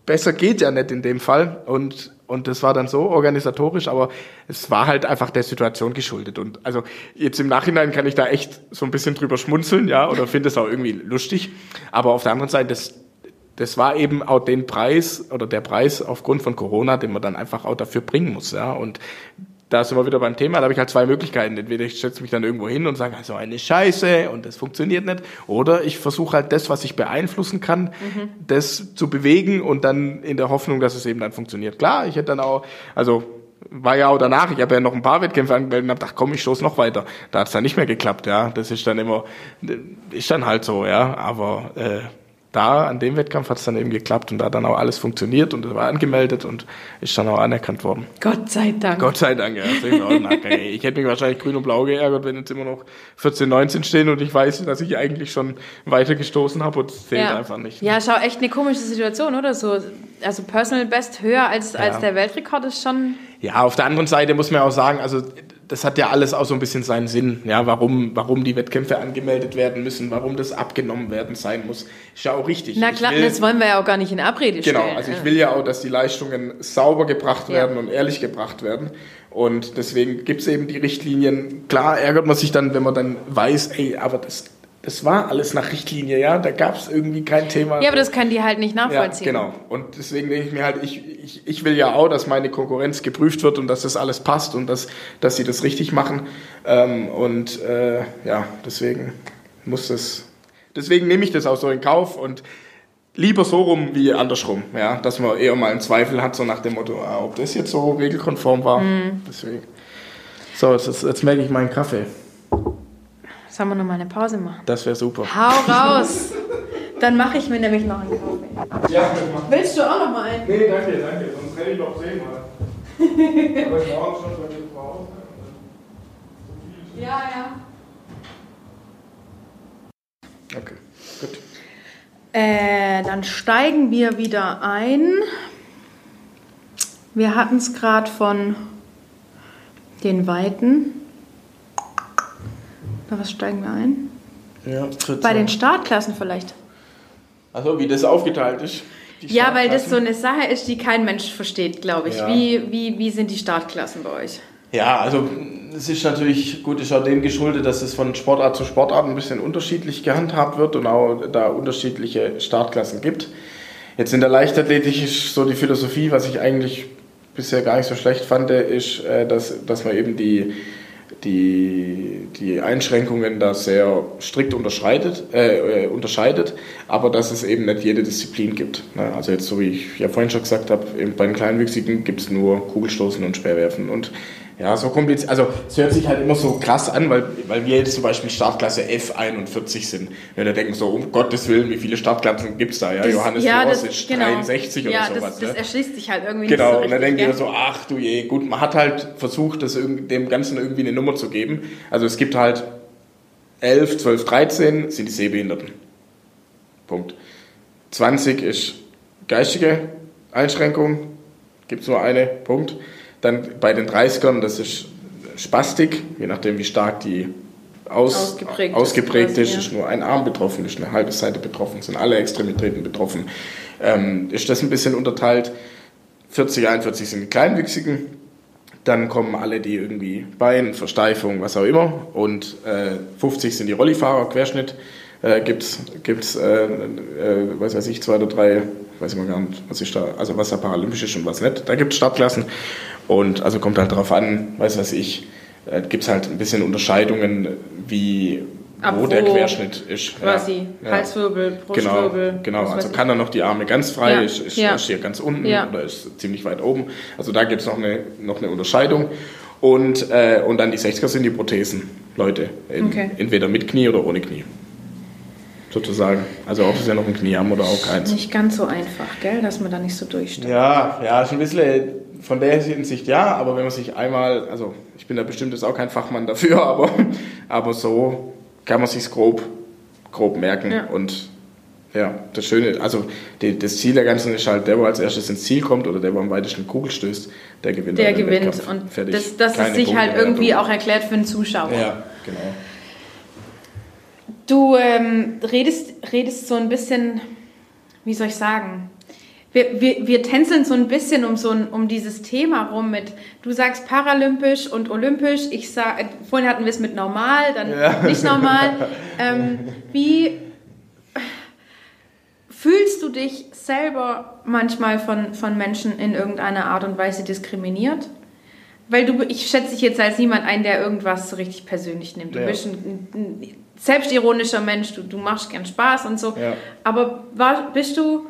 besser geht ja nicht in dem Fall und und das war dann so organisatorisch, aber es war halt einfach der Situation geschuldet. Und also jetzt im Nachhinein kann ich da echt so ein bisschen drüber schmunzeln, ja, oder finde es auch irgendwie lustig. Aber auf der anderen Seite, das, das war eben auch den Preis oder der Preis aufgrund von Corona, den man dann einfach auch dafür bringen muss, ja. Und da sind wir wieder beim Thema, da habe ich halt zwei Möglichkeiten. Entweder ich setze mich dann irgendwo hin und sage, also eine Scheiße und das funktioniert nicht. Oder ich versuche halt das, was ich beeinflussen kann, das zu bewegen und dann in der Hoffnung, dass es eben dann funktioniert. Klar, ich hätte dann auch, also war ja auch danach, ich habe ja noch ein paar Wettkämpfe angemeldet und habe gedacht, komm, ich stoße noch weiter. Da hat es dann nicht mehr geklappt, ja. Das ist dann immer, ist dann halt so, ja. Aber äh, da, an dem Wettkampf hat es dann eben geklappt und da hat dann auch alles funktioniert und es war angemeldet und ist dann auch anerkannt worden. Gott sei Dank. Gott sei Dank, ja. Ich hätte mich wahrscheinlich grün und blau geärgert, wenn jetzt immer noch 14, 19 stehen und ich weiß, dass ich eigentlich schon weiter gestoßen habe und es zählt ja. einfach nicht. Ja, schau, echt eine komische Situation, oder? So, also Personal Best höher als, als der Weltrekord ist schon. Ja, auf der anderen Seite muss man auch sagen, also das hat ja alles auch so ein bisschen seinen Sinn, ja, warum, warum die Wettkämpfe angemeldet werden müssen, warum das abgenommen werden sein muss. Ist ja auch richtig. Na klar, will- das wollen wir ja auch gar nicht in Abrede stellen. Genau, also ich will ja auch, dass die Leistungen sauber gebracht Ja. werden und ehrlich gebracht werden. Und deswegen gibt es eben die Richtlinien. Klar ärgert man sich dann, wenn man dann weiß, ey, aber das, das war alles nach Richtlinie, ja, da gab es irgendwie kein Thema. Ja, aber das können die halt nicht Ja, nachvollziehen. genau. Und deswegen denke ich mir halt, ich, ich, ich will ja auch, dass meine Konkurrenz geprüft wird und dass das alles passt und dass, dass sie das richtig machen. Ähm, und äh, ja, deswegen muss das, deswegen nehme ich das auch so in Kauf und lieber so rum wie andersrum, ja, dass man eher mal einen Zweifel hat, so nach dem Motto, ah, ob das jetzt so regelkonform war. Mhm. Deswegen. So, jetzt, jetzt merke ich meinen Kaffee. Sollen wir nochmal eine Pause machen? Das wäre super. Hau raus! Dann mache ich mir nämlich noch einen Kaffee. Ja. Willst du auch noch mal einen? Nee, danke, danke, sonst hätte ich noch sehen mal. Aber morgen schon bei dir Hause. Ja, ja. Okay, gut. Äh, dann steigen wir wieder ein. Wir hatten es gerade von den Weiten. Bei was steigen wir ein? Ja, Bei den Startklassen vielleicht. Also wie das aufgeteilt ist. Ja, weil das so eine Sache ist, die kein Mensch versteht, glaube ich. Ja. Wie, wie, wie sind die Startklassen bei euch? Ja, also es ist natürlich, gut, ist auch dem geschuldet, dass es von Sportart zu Sportart ein bisschen unterschiedlich gehandhabt wird und auch da unterschiedliche Startklassen gibt. Jetzt in der Leichtathletik ist so die Philosophie, was ich eigentlich bisher gar nicht so schlecht fand, ist, äh, dass, dass man eben die, die, die Einschränkungen da sehr strikt unterscheidet, äh, äh, unterscheidet, aber dass es eben nicht jede Disziplin gibt. Ne? Also jetzt, so wie ich ja vorhin schon gesagt habe, bei den Kleinwüchsigen gibt es nur Kugelstoßen und Speerwerfen und ja, so kompliziert. Also es hört sich halt immer so krass an, weil, weil wir jetzt zum Beispiel Startklasse F41 sind. Ja, da denken so, um Gottes Willen, wie viele Startklassen gibt es da? Ja, Johannes ja, Ross das, ist genau. 63 oder ja, sowas. Das, das ne? erschließt sich halt irgendwie Genau, nicht und so dann richtig. denken wir gell? so, ach du je, gut, man hat halt versucht, das dem Ganzen irgendwie eine Nummer zu geben. Also es gibt halt 11, 12, 13 sind die Sehbehinderten. Punkt. 20 ist geistige Einschränkung, gibt es nur eine, Punkt. Dann bei den 30ern, das ist Spastik, je nachdem wie stark die aus, ausgeprägt, ausgeprägt ist, ist, nur ein Arm betroffen, ist eine halbe Seite betroffen, sind alle Extremitäten betroffen. Ähm, ist das ein bisschen unterteilt. 40, 41 sind die Kleinwüchsigen, dann kommen alle, die irgendwie Bein, Versteifung, was auch immer, und äh, 50 sind die Rollifahrer, Querschnitt. Äh, gibt's gibt's äh, äh, was weiß ich zwei oder drei weiß ich mal gar nicht was ist da also was da paralympisch ist und was nicht da gibt es Startklassen und also kommt halt darauf an weiß was ich äh, gibt es halt ein bisschen Unterscheidungen wie Ab wo, der Querschnitt ist. Quasi ja. Halswirbel, Brustwirbel. Genau, genau. also kann er noch die Arme ganz frei, ja. ist, ist, ja. ist hier ganz unten ja. oder ist ziemlich weit oben. Also da gibt es noch eine, noch eine Unterscheidung. Und, äh, und dann die 60er sind die Prothesen, Leute. In, okay. Entweder mit Knie oder ohne Knie. Sozusagen. Also ob sie ja noch ein Knie haben oder auch keins. Nicht ganz so einfach, gell, dass man da nicht so durchsteigt. Ja, ja, ist ein bisschen von der Hinsicht ja, aber wenn man sich einmal, also ich bin da bestimmt jetzt auch kein Fachmann dafür, aber, aber so kann man sich grob, grob merken. Ja. Und ja, das Schöne, also die, das Ziel der Ganzen ist halt, der, wo als erstes ins Ziel kommt oder der, wo am weitesten Kugel stößt, der gewinnt. Der gewinnt Wettkampf. und Fertig. das, das ist sich halt irgendwie auch erklärt für den Zuschauer. Ja, genau. Du ähm, redest, redest so ein bisschen, wie soll ich sagen, wir, wir, wir tänzeln so ein bisschen um so ein, um dieses Thema rum mit, du sagst paralympisch und olympisch, ich sag, vorhin hatten wir es mit normal, dann ja. nicht normal. Ähm, wie fühlst du dich selber manchmal von, von Menschen in irgendeiner Art und Weise diskriminiert? Weil du, ich schätze dich jetzt als niemand ein, der irgendwas so richtig persönlich nimmt. Du ja. bist ein, ein, selbstironischer Mensch, du, du machst gern Spaß und so. Ja. Aber war, bist du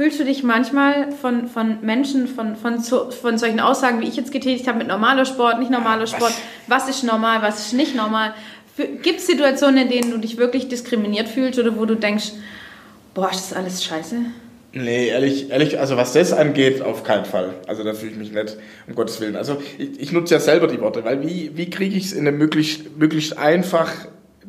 Fühlst du dich manchmal von, von Menschen, von, von, von solchen Aussagen, wie ich jetzt getätigt habe, mit normaler Sport, nicht normaler Sport, was ist normal, was ist nicht normal? Gibt es Situationen, in denen du dich wirklich diskriminiert fühlst oder wo du denkst, boah, ist das alles scheiße? Nee, ehrlich, ehrlich, also was das angeht, auf keinen Fall. Also da fühle ich mich nicht, um Gottes Willen. Also ich, ich nutze ja selber die Worte, weil wie, wie kriege ich es in einem möglichst, möglichst einfach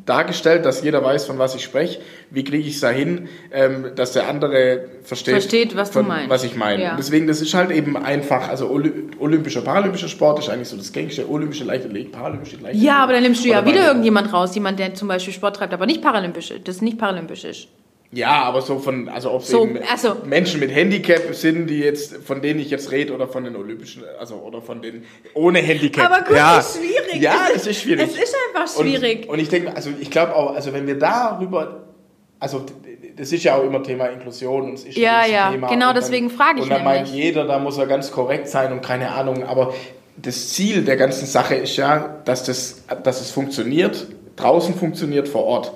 dargestellt, dass jeder weiß, von was ich spreche. Wie kriege ich es dahin, ähm, dass der andere versteht, versteht was, von, du meinst. was ich meine. Ja. Deswegen, das ist halt eben einfach, also olympischer, paralympischer Sport ist eigentlich so das gängigste, olympische Leichtathletik, paralympische Leichtathletik. Ja, aber dann nimmst du ja wieder irgendjemand raus, jemand, der zum Beispiel Sport treibt, aber nicht paralympisch, das nicht paralympisch ist. Ja, aber so von, also ob so, eben also, Menschen mit Handicap sind, die jetzt, von denen ich jetzt rede, oder von den Olympischen, also oder von den ohne Handicap. Aber gut, ja. ist schwierig. Ja, es ist schwierig. Es ist einfach schwierig. Und, und ich denke, also ich glaube auch, also wenn wir darüber, also das ist ja auch immer Thema Inklusion und es ist ja, ja, Thema genau dann, deswegen frage ich Und dann meint jeder, da muss er ganz korrekt sein und keine Ahnung, aber das Ziel der ganzen Sache ist ja, dass das, dass es funktioniert, draußen funktioniert, vor Ort.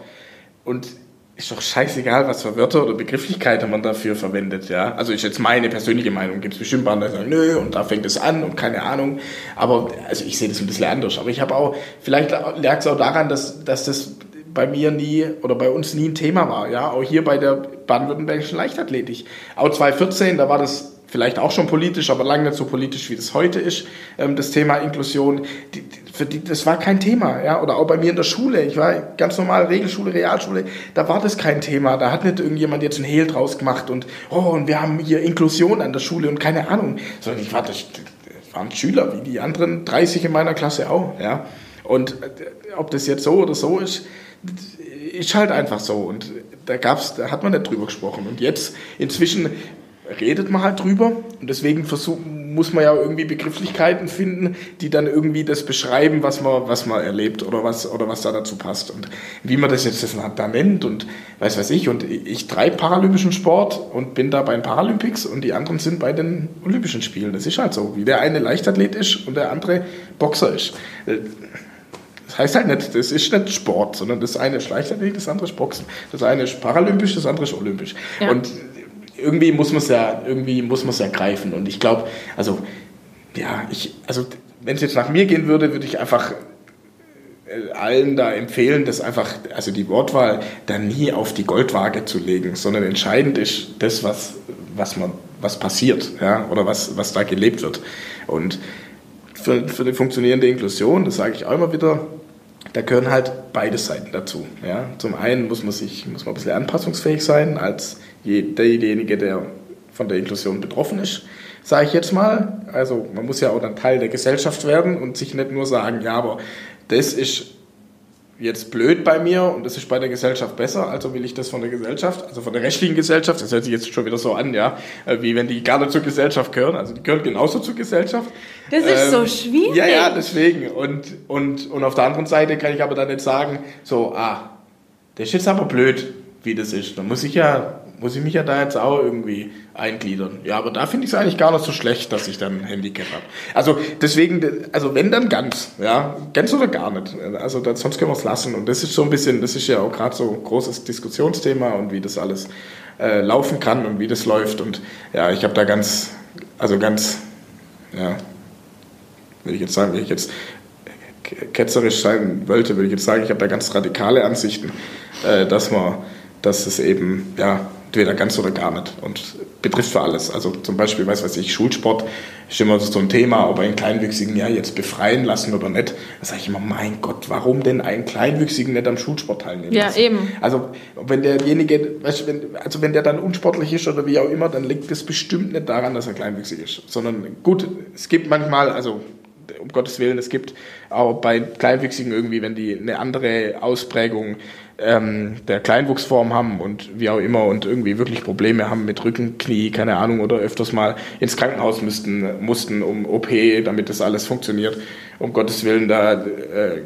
Und ist doch scheißegal, was für Wörter oder Begrifflichkeiten man dafür verwendet, ja. Also ist jetzt meine persönliche Meinung. Gibt es bestimmt andere, die sagen, nö, und da fängt es an und keine Ahnung. Aber, also ich sehe das ein bisschen anders. Aber ich habe auch, vielleicht lag es auch daran, dass, dass das bei mir nie oder bei uns nie ein Thema war, ja. Auch hier bei der baden-württembergischen Leichtathletik. Auch 2014, da war das vielleicht auch schon politisch, aber lange nicht so politisch, wie das heute ist, ähm, das Thema Inklusion. Die, für die, das war kein Thema, ja, oder auch bei mir in der Schule. Ich war ganz normal Regelschule, Realschule, da war das kein Thema. Da hat nicht irgendjemand jetzt ein Hehl draus gemacht und, oh, und wir haben hier Inklusion an der Schule und keine Ahnung. Sondern ich war, das, waren Schüler, wie die anderen 30 in meiner Klasse auch, ja. Und äh, ob das jetzt so oder so ist, ist halt einfach so. Und da gab's, da hat man nicht drüber gesprochen. Und jetzt, inzwischen redet man halt drüber und deswegen versuch, muss man ja irgendwie Begrifflichkeiten finden, die dann irgendwie das beschreiben, was man, was man erlebt oder was, oder was da dazu passt und wie man das jetzt das da nennt und weiß weiß ich und ich treibe paralympischen Sport und bin da bei den Paralympics und die anderen sind bei den Olympischen Spielen. Das ist halt so, wie der eine Leichtathlet ist und der andere Boxer ist. Das heißt halt nicht, das ist nicht Sport, sondern das eine ist Leichtathletik, das andere ist Boxen. Das eine ist paralympisch, das andere ist olympisch. Ja. Und irgendwie muss man es ja, irgendwie muss man ja greifen. Und ich glaube, also, ja, ich, also, wenn es jetzt nach mir gehen würde, würde ich einfach äh, allen da empfehlen, das einfach, also die Wortwahl da nie auf die Goldwaage zu legen, sondern entscheidend ist das, was, was man, was passiert, ja, oder was, was da gelebt wird. Und für, für eine funktionierende Inklusion, das sage ich auch immer wieder, da gehören halt beide Seiten dazu. Ja. Zum einen muss man sich, muss man ein bisschen anpassungsfähig sein als derjenige, der von der Inklusion betroffen ist, sage ich jetzt mal. Also man muss ja auch dann Teil der Gesellschaft werden und sich nicht nur sagen, ja, aber das ist jetzt blöd bei mir und das ist bei der Gesellschaft besser, also will ich das von der Gesellschaft, also von der rechtlichen Gesellschaft, das hört sich jetzt schon wieder so an, ja, äh, wie wenn die gar nicht zur Gesellschaft gehören, also die gehören genauso zur Gesellschaft. Das ist ähm, so schwierig. Ja, ja, deswegen. Und, und, und auf der anderen Seite kann ich aber dann nicht sagen, so, ah, das ist jetzt aber blöd, wie das ist. Dann muss ich ja muss ich mich ja da jetzt auch irgendwie eingliedern. Ja, aber da finde ich es eigentlich gar nicht so schlecht, dass ich dann ein Handicap habe. Also deswegen, also wenn dann ganz, ja, ganz oder gar nicht. Also das, sonst können wir es lassen. Und das ist so ein bisschen, das ist ja auch gerade so ein großes Diskussionsthema und wie das alles äh, laufen kann und wie das läuft. Und ja, ich habe da ganz, also ganz, ja, will ich jetzt sagen, will ich jetzt ketzerisch sein wollte, würde ich jetzt sagen, ich habe da ganz radikale Ansichten, äh, dass man, dass es eben, ja, entweder ganz oder gar nicht und betrifft für alles. Also zum Beispiel, weiß was ich, Schulsport ist immer so ein Thema, ob einen Kleinwüchsigen ja jetzt befreien lassen oder nicht. Da sage ich immer, mein Gott, warum denn einen Kleinwüchsigen nicht am Schulsport teilnehmen Ja, lassen? eben. Also wenn derjenige, weißt wenn, also wenn der dann unsportlich ist oder wie auch immer, dann liegt das bestimmt nicht daran, dass er kleinwüchsig ist, sondern gut, es gibt manchmal, also um Gottes Willen, es gibt auch bei Kleinwüchsigen irgendwie, wenn die eine andere Ausprägung ähm, der Kleinwuchsform haben und wie auch immer und irgendwie wirklich Probleme haben mit Rücken, Knie, keine Ahnung, oder öfters mal ins Krankenhaus müssten, mussten um OP, damit das alles funktioniert. Um Gottes Willen, da äh,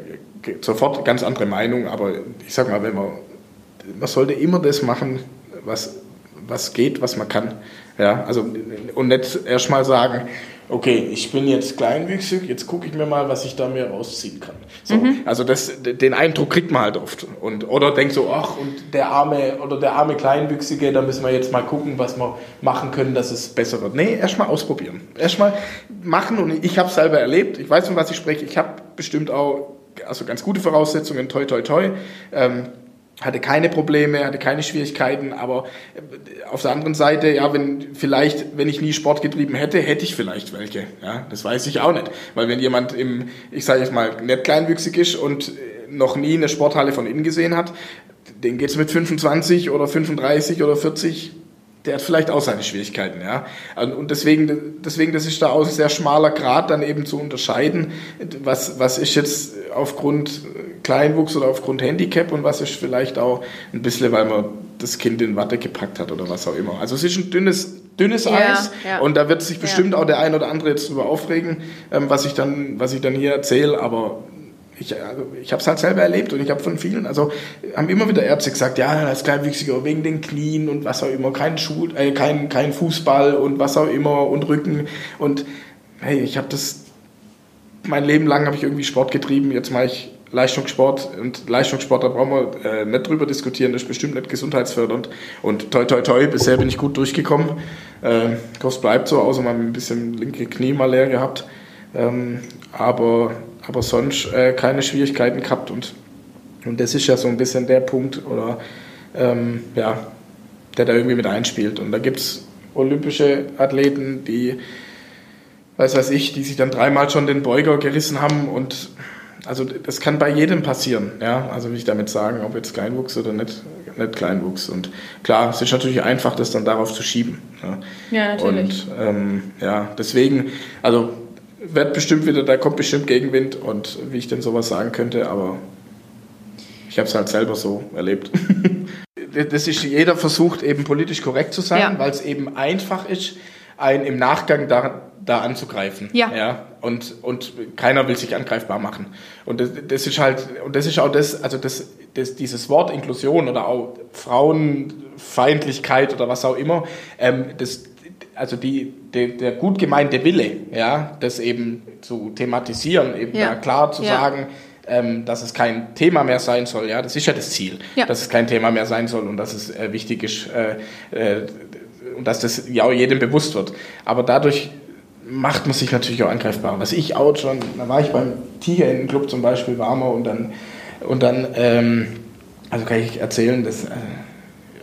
sofort ganz andere Meinung, aber ich sag mal, wenn man, man sollte immer das machen, was, was geht, was man kann. Ja, also, und nicht erstmal sagen, okay, ich bin jetzt kleinwüchsig, jetzt gucke ich mir mal, was ich da mir rausziehen kann. So, mhm. Also das, den Eindruck kriegt man halt oft. Und, oder denkt so, ach, und der arme, oder der arme Kleinwüchsige, da müssen wir jetzt mal gucken, was wir machen können, dass es besser wird. Nee, erstmal ausprobieren. Erstmal machen und ich habe es selber erlebt, ich weiß, von was ich spreche, ich habe bestimmt auch also ganz gute Voraussetzungen, toi, toi, toi. Ähm, hatte keine Probleme, hatte keine Schwierigkeiten, aber äh, auf der anderen Seite, ja, wenn vielleicht, wenn ich nie Sport getrieben hätte, hätte ich vielleicht welche. Ja, das weiß ich auch nicht, weil wenn jemand im, ich sage jetzt mal, nicht kleinwüchsig ist und äh, noch nie eine Sporthalle von innen gesehen hat, den geht's mit 25 oder 35 oder 40 der hat vielleicht auch seine Schwierigkeiten, ja. Und deswegen, deswegen, das ist da auch ein sehr schmaler Grad, dann eben zu unterscheiden, was, was ist jetzt aufgrund Kleinwuchs oder aufgrund Handicap und was ist vielleicht auch ein bisschen, weil man das Kind in Watte gepackt hat oder was auch immer. Also es ist ein dünnes, dünnes ja, Eis ja. und da wird sich bestimmt ja. auch der ein oder andere jetzt drüber aufregen, ähm, was ich dann, was ich dann hier erzähle, aber ich, also ich habe es halt selber erlebt und ich habe von vielen, also haben immer wieder Ärzte gesagt, ja, als Kleinwüchsiger wegen den Knien und was auch immer, kein, Schuh, äh, kein, kein Fußball und was auch immer und Rücken und hey, ich habe das, mein Leben lang habe ich irgendwie Sport getrieben, jetzt mache ich Leistungssport und Leistungssport, da brauchen wir äh, nicht drüber diskutieren, das ist bestimmt nicht gesundheitsfördernd. Und toi toi toi, bisher bin ich gut durchgekommen. Äh, Kurs bleibt so, außer man ein bisschen linke Knie mal leer gehabt. Ähm, aber, aber sonst äh, keine Schwierigkeiten gehabt und, und das ist ja so ein bisschen der Punkt, oder ähm, ja, der da irgendwie mit einspielt. Und da gibt es olympische Athleten, die, weiß weiß ich, die sich dann dreimal schon den Beuger gerissen haben und also das kann bei jedem passieren, ja. Also will ich damit sagen, ob jetzt Kleinwuchs oder nicht, nicht Kleinwuchs. Und klar, es ist natürlich einfach, das dann darauf zu schieben. Ja, ja natürlich. Und ähm, ja, deswegen, also wird bestimmt wieder, da kommt bestimmt Gegenwind und wie ich denn sowas sagen könnte, aber ich habe es halt selber so erlebt. das ist, jeder versucht eben politisch korrekt zu sein, ja. weil es eben einfach ist, einen im Nachgang da, da anzugreifen. Ja. ja. Und, und keiner will sich angreifbar machen. Und das, das ist halt, und das ist auch das, also das, das, dieses Wort Inklusion oder auch Frauenfeindlichkeit oder was auch immer, ähm, das, also die, der, der gut gemeinte Wille, ja, das eben zu thematisieren, eben ja. klar zu ja. sagen, ähm, dass es kein Thema mehr sein soll, ja, das ist ja das Ziel, ja. dass es kein Thema mehr sein soll und dass es äh, wichtig ist, äh, äh, und dass das ja auch jedem bewusst wird. Aber dadurch macht man sich natürlich auch angreifbar. Was ich auch schon, da war ich beim Tiger Club zum Beispiel, war mal und dann, und dann ähm, also kann ich erzählen, das äh,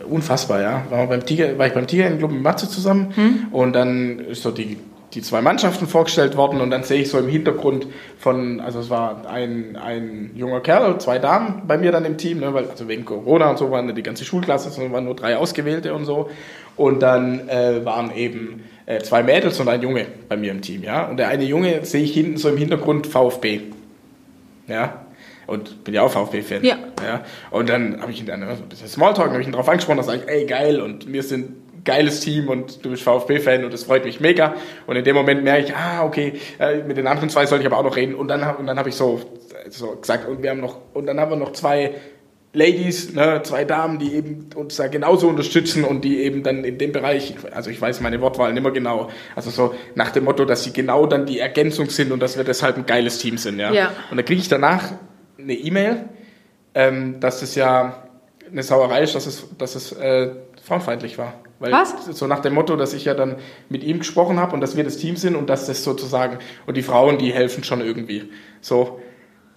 unfassbar, ja. War, beim Tiger, war ich beim Tiger Club mit Matze zusammen hm? und dann ist so die, die zwei Mannschaften vorgestellt worden und dann sehe ich so im Hintergrund von, also es war ein, ein junger Kerl, zwei Damen bei mir dann im Team, ne, weil also wegen Corona und so waren die ganze Schulklasse, sondern waren nur drei Ausgewählte und so. Und dann äh, waren eben äh, zwei Mädels und ein Junge bei mir im Team, ja. Und der eine Junge sehe ich hinten so im Hintergrund VfB. Ja. Und bin ja auch VfB-Fan. Ja. ja. Und dann habe ich ihn dann so ein bisschen Smalltalk, habe ich ihn drauf angesprochen, da sage ich, ey, geil, und wir sind ein geiles Team und du bist VfB-Fan und das freut mich mega. Und in dem Moment merke ich, ah, okay, äh, mit den anderen zwei soll ich aber auch noch reden. Und dann, und dann habe ich so, so gesagt, und wir haben noch, und dann haben wir noch zwei Ladies, ne, zwei Damen, die eben uns da genauso unterstützen und die eben dann in dem Bereich, also ich weiß meine Wortwahl nicht mehr genau, also so nach dem Motto, dass sie genau dann die Ergänzung sind und dass wir deshalb ein geiles Team sind. Ja. Ja. Und dann kriege ich danach eine E-Mail, ähm, dass es ja eine Sauerei ist, dass es, dass es äh, frauenfeindlich war. Weil Was? So nach dem Motto, dass ich ja dann mit ihm gesprochen habe und dass wir das Team sind und dass das sozusagen, und die Frauen, die helfen schon irgendwie. So.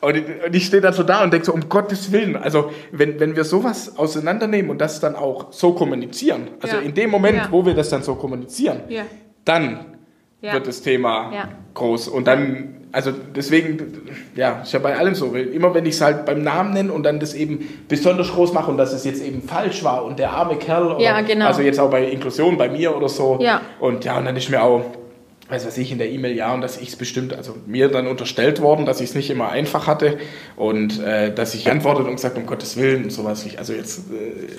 Und ich, stehe dann so da und denke so, um Gottes Willen, also wenn, wenn wir sowas auseinandernehmen und das dann auch so kommunizieren, also Ja. in dem Moment, Ja. wo wir das dann so kommunizieren, Ja. dann wird das Thema groß. Und dann, also deswegen, ja, ist ja bei allem so. Immer wenn ich es halt beim Namen nenne und dann das eben besonders groß mache und dass es jetzt eben falsch war und der arme Kerl, oder, Ja, genau. also jetzt auch bei Inklusion bei mir oder so. Ja. Und ja, und dann ist mir auch, weiß was ich, in der E-Mail ja und dass ich es bestimmt, also mir dann unterstellt worden, dass ich es nicht immer einfach hatte und äh, dass ich geantwortet und gesagt, um Gottes Willen, und sowas nicht, also jetzt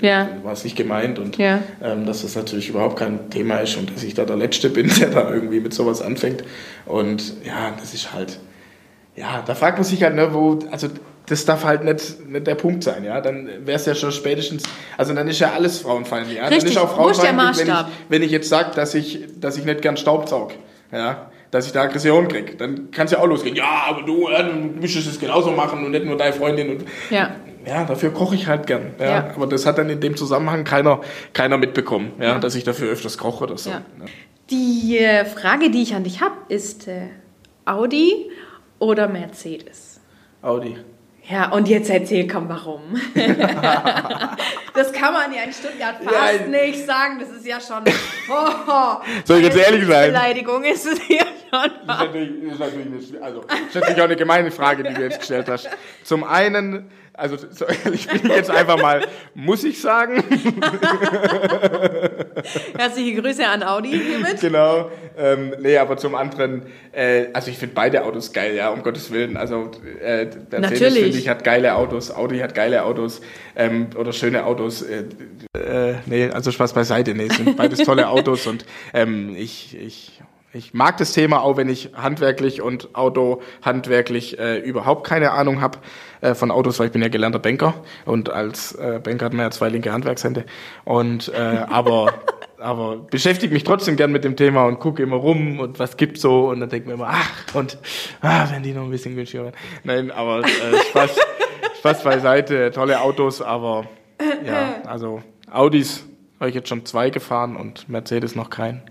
äh, Ja. war es nicht gemeint und Ja. ähm, dass das natürlich überhaupt kein Thema ist und dass ich da der Letzte bin, der da irgendwie mit sowas anfängt. Und ja, das ist halt, ja, da fragt man sich halt, ne, wo, also das darf halt nicht, nicht der Punkt sein, ja. Dann wäre es ja schon spätestens, also dann ist ja alles frauenfeindlich, ja. Richtig, dann ist auch frauenfeindlich, wenn ich, wenn ich jetzt sage, dass ich, dass ich nicht gern Staubsaug, ja. Dass ich da Aggression kriege, dann kann es ja auch losgehen. Ja, aber du, ja, du müsstest es genauso machen und nicht nur deine Freundin. Und, Ja. ja, dafür koche ich halt gern. Ja. Ja. Aber das hat dann in dem Zusammenhang keiner, keiner mitbekommen, ja, dass ich dafür öfters koche oder so. Ja. Die äh, Frage, die ich an dich habe, ist äh, Audi oder Mercedes? Audi. Ja, und jetzt erzähl, komm, warum? das kann man ja in Stuttgart fast Ja, nicht sagen. Das ist ja schon. Oh, Soll ich jetzt ehrlich sein? Beleidigung ist es hier schon. Das ist natürlich, das ist natürlich, eine, also, das ist natürlich auch eine gemeine Frage, die du jetzt gestellt hast. Zum einen, also so ehrlich bin ich jetzt einfach mal, muss ich sagen, Herzliche Grüße an Audi hiermit. genau. Ähm, nee, aber zum anderen, äh, also ich finde beide Autos geil, ja, um Gottes Willen. Also äh, Mercedes Natürlich. finde ich hat geile Autos, Audi hat geile Autos ähm, oder schöne Autos. Äh, äh, nee, also Spaß beiseite, nee, sind beides tolle Autos und ähm, ich, ich ich mag das Thema, auch wenn ich handwerklich und Auto handwerklich äh, überhaupt keine Ahnung habe äh, von Autos, weil ich bin ja gelernter Banker und als äh, Banker hat man ja zwei linke Handwerkshände. Und äh, aber aber beschäftige mich trotzdem gern mit dem Thema und gucke immer rum und was gibt's so und dann denke mir immer, ach und ah, wenn die noch ein bisschen günstiger wären. Nein, aber äh, Spaß, Spaß beiseite, tolle Autos, aber ja, also Audis habe ich jetzt schon zwei gefahren und Mercedes noch keinen.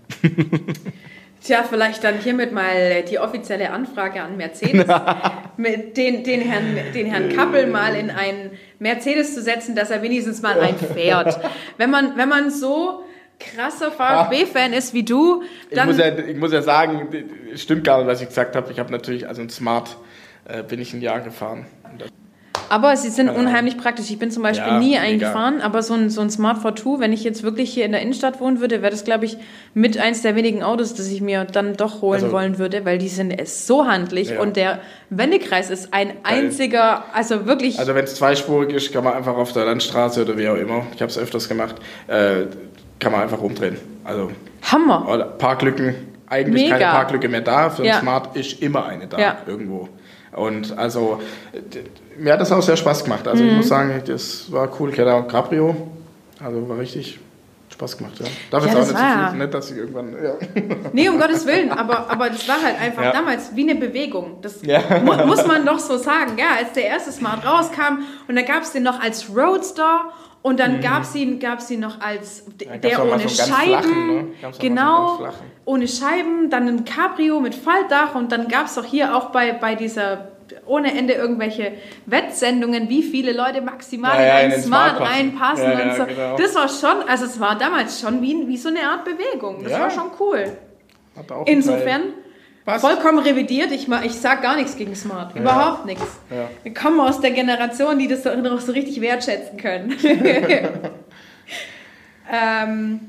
Tja, vielleicht dann hiermit mal die offizielle Anfrage an Mercedes, mit den, den, Herrn, den Herrn Kappel mal in einen Mercedes zu setzen, dass er wenigstens mal einfährt. Wenn man, wenn man so krasser VfB-Fan ist wie du, Ich dann muss, ja, ich muss ja sagen, stimmt gar nicht, was ich gesagt habe. Ich habe natürlich, also ein Smart äh, bin ich ein Jahr gefahren. Aber sie sind unheimlich praktisch. Ich bin zum Beispiel Ja, nie mega. eingefahren, aber so ein, so ein Smart Fortwo, wenn ich jetzt wirklich hier in der Innenstadt wohnen würde, wäre das, glaube ich, mit eins der wenigen Autos, das ich mir dann doch holen Also- wollen würde, weil die sind es so handlich Ja. und der Wendekreis ist ein einziger, also wirklich, Also wenn es zweispurig ist, kann man einfach auf der Landstraße oder wie auch immer, ich habe es öfters gemacht, äh, kann man einfach umdrehen. Also Hammer. oder Parklücken, eigentlich Mega. keine Parklücke mehr da. Für Ja. ein Smart ist immer eine da, irgendwo. Und also mir hat das auch sehr Spaß gemacht. Also Mhm. ich muss sagen, das war cool. Ich hatte auch ein Cabrio, also war richtig Spaß gemacht. Ja. Darf Ja, jetzt auch das nicht so war ja- viel, nicht, dass ich irgendwann. Ja. Nee, um Gottes Willen, aber, aber das war halt einfach Ja. damals wie eine Bewegung. Das Ja. mu muss man doch so sagen. Ja, als der erste Smart rauskam und dann gab es den noch als Roadster und dann gab es ihn, gab's ihn noch als Mhm. der auch ohne so Scheiben. flachen, ne? Auch so genau, ohne Scheiben, dann ein Cabrio mit Faltdach und dann gab es doch hier auch bei, bei dieser ohne Ende irgendwelche Wettsendungen, wie viele Leute maximal Ja, ja, in in ein Smart Smart passen. reinpassen Ja, und so. genau. Das war schon, also es war damals schon wie, wie so eine Art Bewegung. Das war schon cool. Insofern vollkommen revidiert. Ich, ich sag gar nichts gegen Smart. Überhaupt nichts. Wir kommen aus der Generation, die das noch so richtig wertschätzen können. ähm,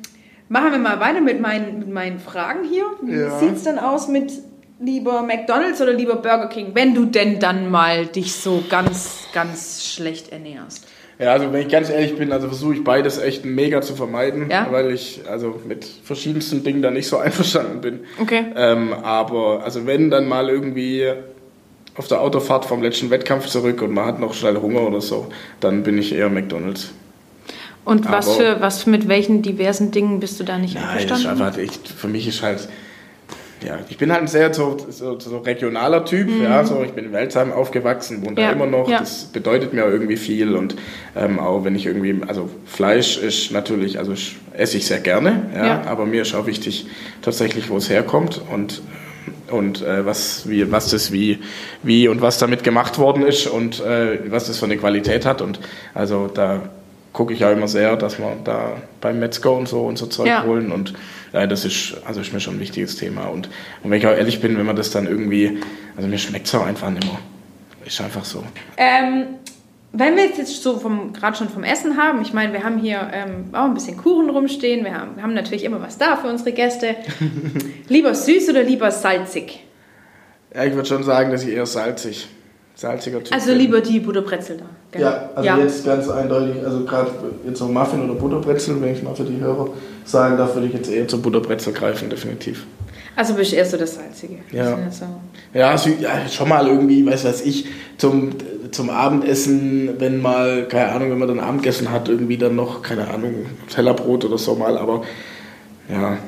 machen wir mal weiter mit meinen, mit meinen Fragen hier. Wie Ja. sieht's denn aus mit lieber McDonald's oder lieber Burger King, wenn du denn dann mal dich so ganz, ganz schlecht ernährst? Ja, also wenn ich ganz ehrlich bin, also versuche ich beides echt mega zu vermeiden, Ja? weil ich also mit verschiedensten Dingen da nicht so einverstanden bin. Okay. Ähm, aber also wenn dann mal irgendwie auf der Autofahrt vom letzten Wettkampf zurück und man hat noch schnell Hunger oder so, dann bin ich eher McDonald's. Und was Aber- für, was mit welchen diversen Dingen bist du da nicht Nein, das ist einverstanden? einfach echt, für mich ist halt, ja, ich bin halt ein sehr so, so, so regionaler Typ, Mhm. ja, so, ich bin in Welzheim aufgewachsen, wohne Ja, da immer noch, ja. das bedeutet mir irgendwie viel und ähm, auch wenn ich irgendwie, also Fleisch ist natürlich, also esse ich sehr gerne, ja, Ja. aber mir ist auch wichtig tatsächlich, wo es herkommt und und äh, was, wie, was das wie, wie und was damit gemacht worden ist und äh, was das für eine Qualität hat. Und also da gucke ich ja immer sehr, dass wir da beim Metzger und so unser Zeug holen. Und das ist, also ist mir schon ein wichtiges Thema. Und, und wenn ich auch ehrlich bin, wenn man das dann irgendwie, also mir schmeckt es auch einfach nicht mehr. Ist einfach so. Ähm, wenn wir jetzt, jetzt so vom, gerade schon vom Essen haben, ich meine, wir haben hier ähm, auch ein bisschen Kuchen rumstehen, wir haben, wir haben natürlich immer was da für unsere Gäste. lieber süß oder lieber salzig? Ja, ich würde schon sagen, dass ich eher salzig, salziger Typ Also lieber die Butterbrezel da. gell? Ja, also jetzt ganz eindeutig, also gerade jetzt so Muffin oder Butterbrezel, wenn ich mal für die Hörer sagen darf, würde ich jetzt eher zur Butterbrezel greifen, definitiv. Also bist du eher so das Salzige. Ja. Das ist So. Ja, so, ja schon mal irgendwie, weiß was ich, zum, zum Abendessen, wenn mal, keine Ahnung, wenn man dann Abendessen hat, irgendwie dann noch, keine Ahnung, Tellerbrot oder so mal, aber ja,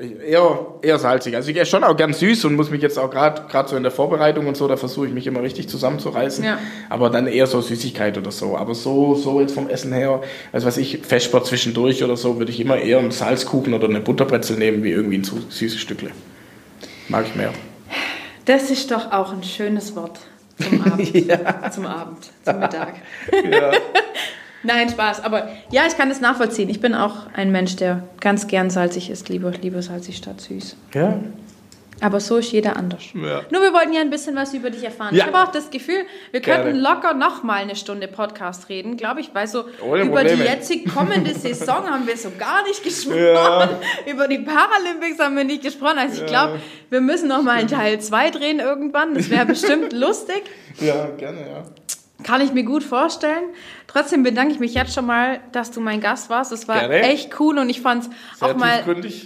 eher, eher salzig. Also ich esse schon auch gern süß und muss mich jetzt auch gerade gerade so in der Vorbereitung und so, da versuche ich mich immer richtig zusammenzureißen. Ja. Aber dann eher so Süßigkeit oder so. Aber so, so jetzt vom Essen her, also was ich, Feschbar zwischendurch oder so, würde ich immer eher einen Salzkuchen oder eine Butterbrezel nehmen, wie irgendwie ein süßes Stückle. Mag ich mehr. Das ist doch auch ein schönes Wort zum Abend. Zum Abend, zum Mittag. Ja. Nein, Spaß. Aber ja, ich kann das nachvollziehen. Ich bin auch ein Mensch, der ganz gern salzig isst. Lieber, lieber salzig statt süß. ja. Aber so ist jeder anders. Ja. Nur wir wollten ja ein bisschen was über dich erfahren. Ja. Ich habe auch das Gefühl, wir könnten Gerne. locker noch mal eine Stunde Podcast reden, glaube ich, weil so Ohne über die Probleme. jetzig kommende Saison haben wir so gar nicht gesprochen. Ja. Über die Paralympics haben wir nicht gesprochen. Also ich glaube, wir müssen noch mal einen Teil 2 drehen irgendwann. Das wäre bestimmt lustig. Ja, gerne, ja. Kann ich mir gut vorstellen. Trotzdem bedanke ich mich jetzt schon mal, dass du mein Gast warst. Das war Gerne. echt cool und ich fand es auch mal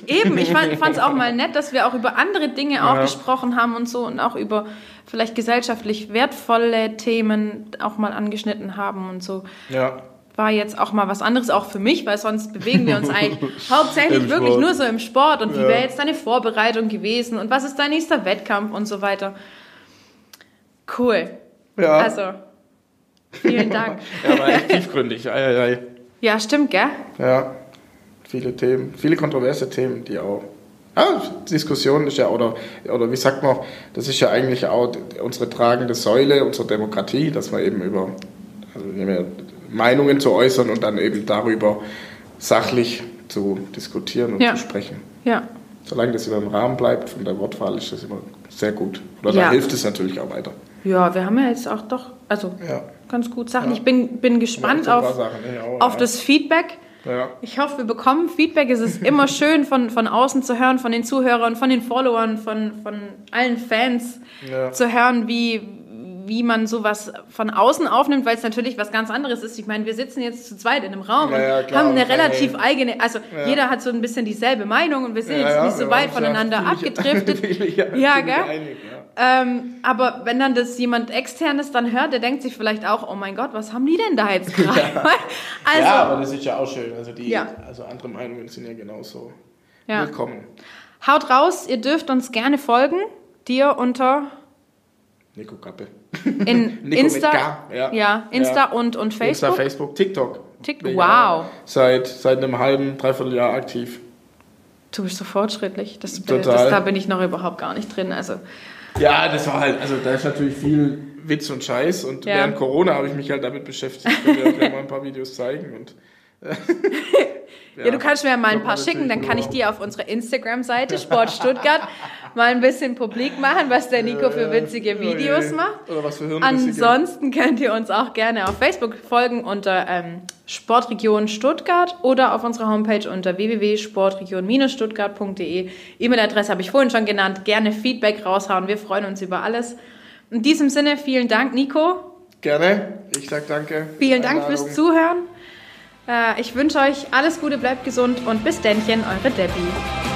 eben. Ich fand es auch mal nett, dass wir auch über andere Dinge auch Ja. gesprochen haben und so und auch über vielleicht gesellschaftlich wertvolle Themen auch mal angeschnitten haben und so. Ja. War jetzt auch mal was anderes, auch für mich, weil sonst bewegen wir uns eigentlich hauptsächlich wirklich nur so im Sport und wie Ja. wäre jetzt deine Vorbereitung gewesen und was ist dein nächster Wettkampf und so weiter. Cool. Ja. Also, vielen Dank. Ja, war echt tiefgründig. Ei, ei, ei. Ja, stimmt, gell? Ja, viele Themen, viele kontroverse Themen, die auch. Ja, Diskussion ist ja, oder, oder wie sagt man, das ist ja eigentlich auch unsere tragende Säule unserer Demokratie, dass wir eben über also Meinungen zu äußern und dann eben darüber sachlich zu diskutieren und Ja. zu sprechen. Ja. Solange das immer im Rahmen bleibt von der Wortwahl, ist das immer sehr gut. Oder Ja. da hilft es natürlich auch weiter. Ja, wir haben ja jetzt auch doch, also Ja. Ganz gut Sachen. Ich bin, bin gespannt Ja, auf, auch, auf ja. das Feedback. Ja. Ich hoffe, wir bekommen Feedback. Es ist immer schön, von, von außen zu hören, von den Zuhörern, von den Followern, von, von allen Fans Ja. zu hören, wie, wie man sowas von außen aufnimmt, weil es natürlich was ganz anderes ist. Ich meine, wir sitzen jetzt zu zweit in einem Raum Ja, ja, und haben eine relativ eigene, also jeder hat so ein bisschen dieselbe Meinung und wir sind Ja, jetzt ja, nicht so weit ja voneinander abgedriftet. ja, ja, gell? einig, ja. Ähm, aber wenn dann das jemand externes dann hört, der denkt sich vielleicht auch, oh mein Gott, was haben die denn da jetzt gerade? also, ja, aber das ist ja auch schön. Also, die, Ja. also andere Meinungen sind ja genauso Ja. willkommen. haut raus, ihr dürft uns gerne folgen. Dir unter Nico Kappe. in Nico Insta, K, ja. Insta Ja. und, und Insta, Facebook. Facebook, TikTok. Tik- Bin wow. ja Seit, seit einem halben, dreiviertel Jahr aktiv. Du bist so fortschrittlich. Das. Das, da bin ich noch überhaupt gar nicht drin. Also, Ja, das war halt, also da ist natürlich viel Witz und Scheiß und Ja. während Corona habe ich mich halt damit beschäftigt. Ich werde ja mal ein paar Videos zeigen und Ja, du kannst mir ja mal ein paar schicken, dann kann ich die auf unserer Instagram-Seite Sport Stuttgart mal ein bisschen publik machen, was der Nico für witzige Videos macht. Oder was für Hirnrissige. Ansonsten könnt ihr uns auch gerne auf Facebook folgen unter ähm, Sportregion Stuttgart oder auf unserer Homepage unter www.sportregion-stuttgart.de. E-Mail-Adresse habe ich vorhin schon genannt. Gerne Feedback raushauen. Wir freuen uns über alles. In diesem Sinne, vielen Dank, Nico. Gerne. Ich sag danke. Vielen Dank fürs Zuhören. Äh, ich wünsche euch alles Gute, bleibt gesund und bis dennchen, eure Debbie.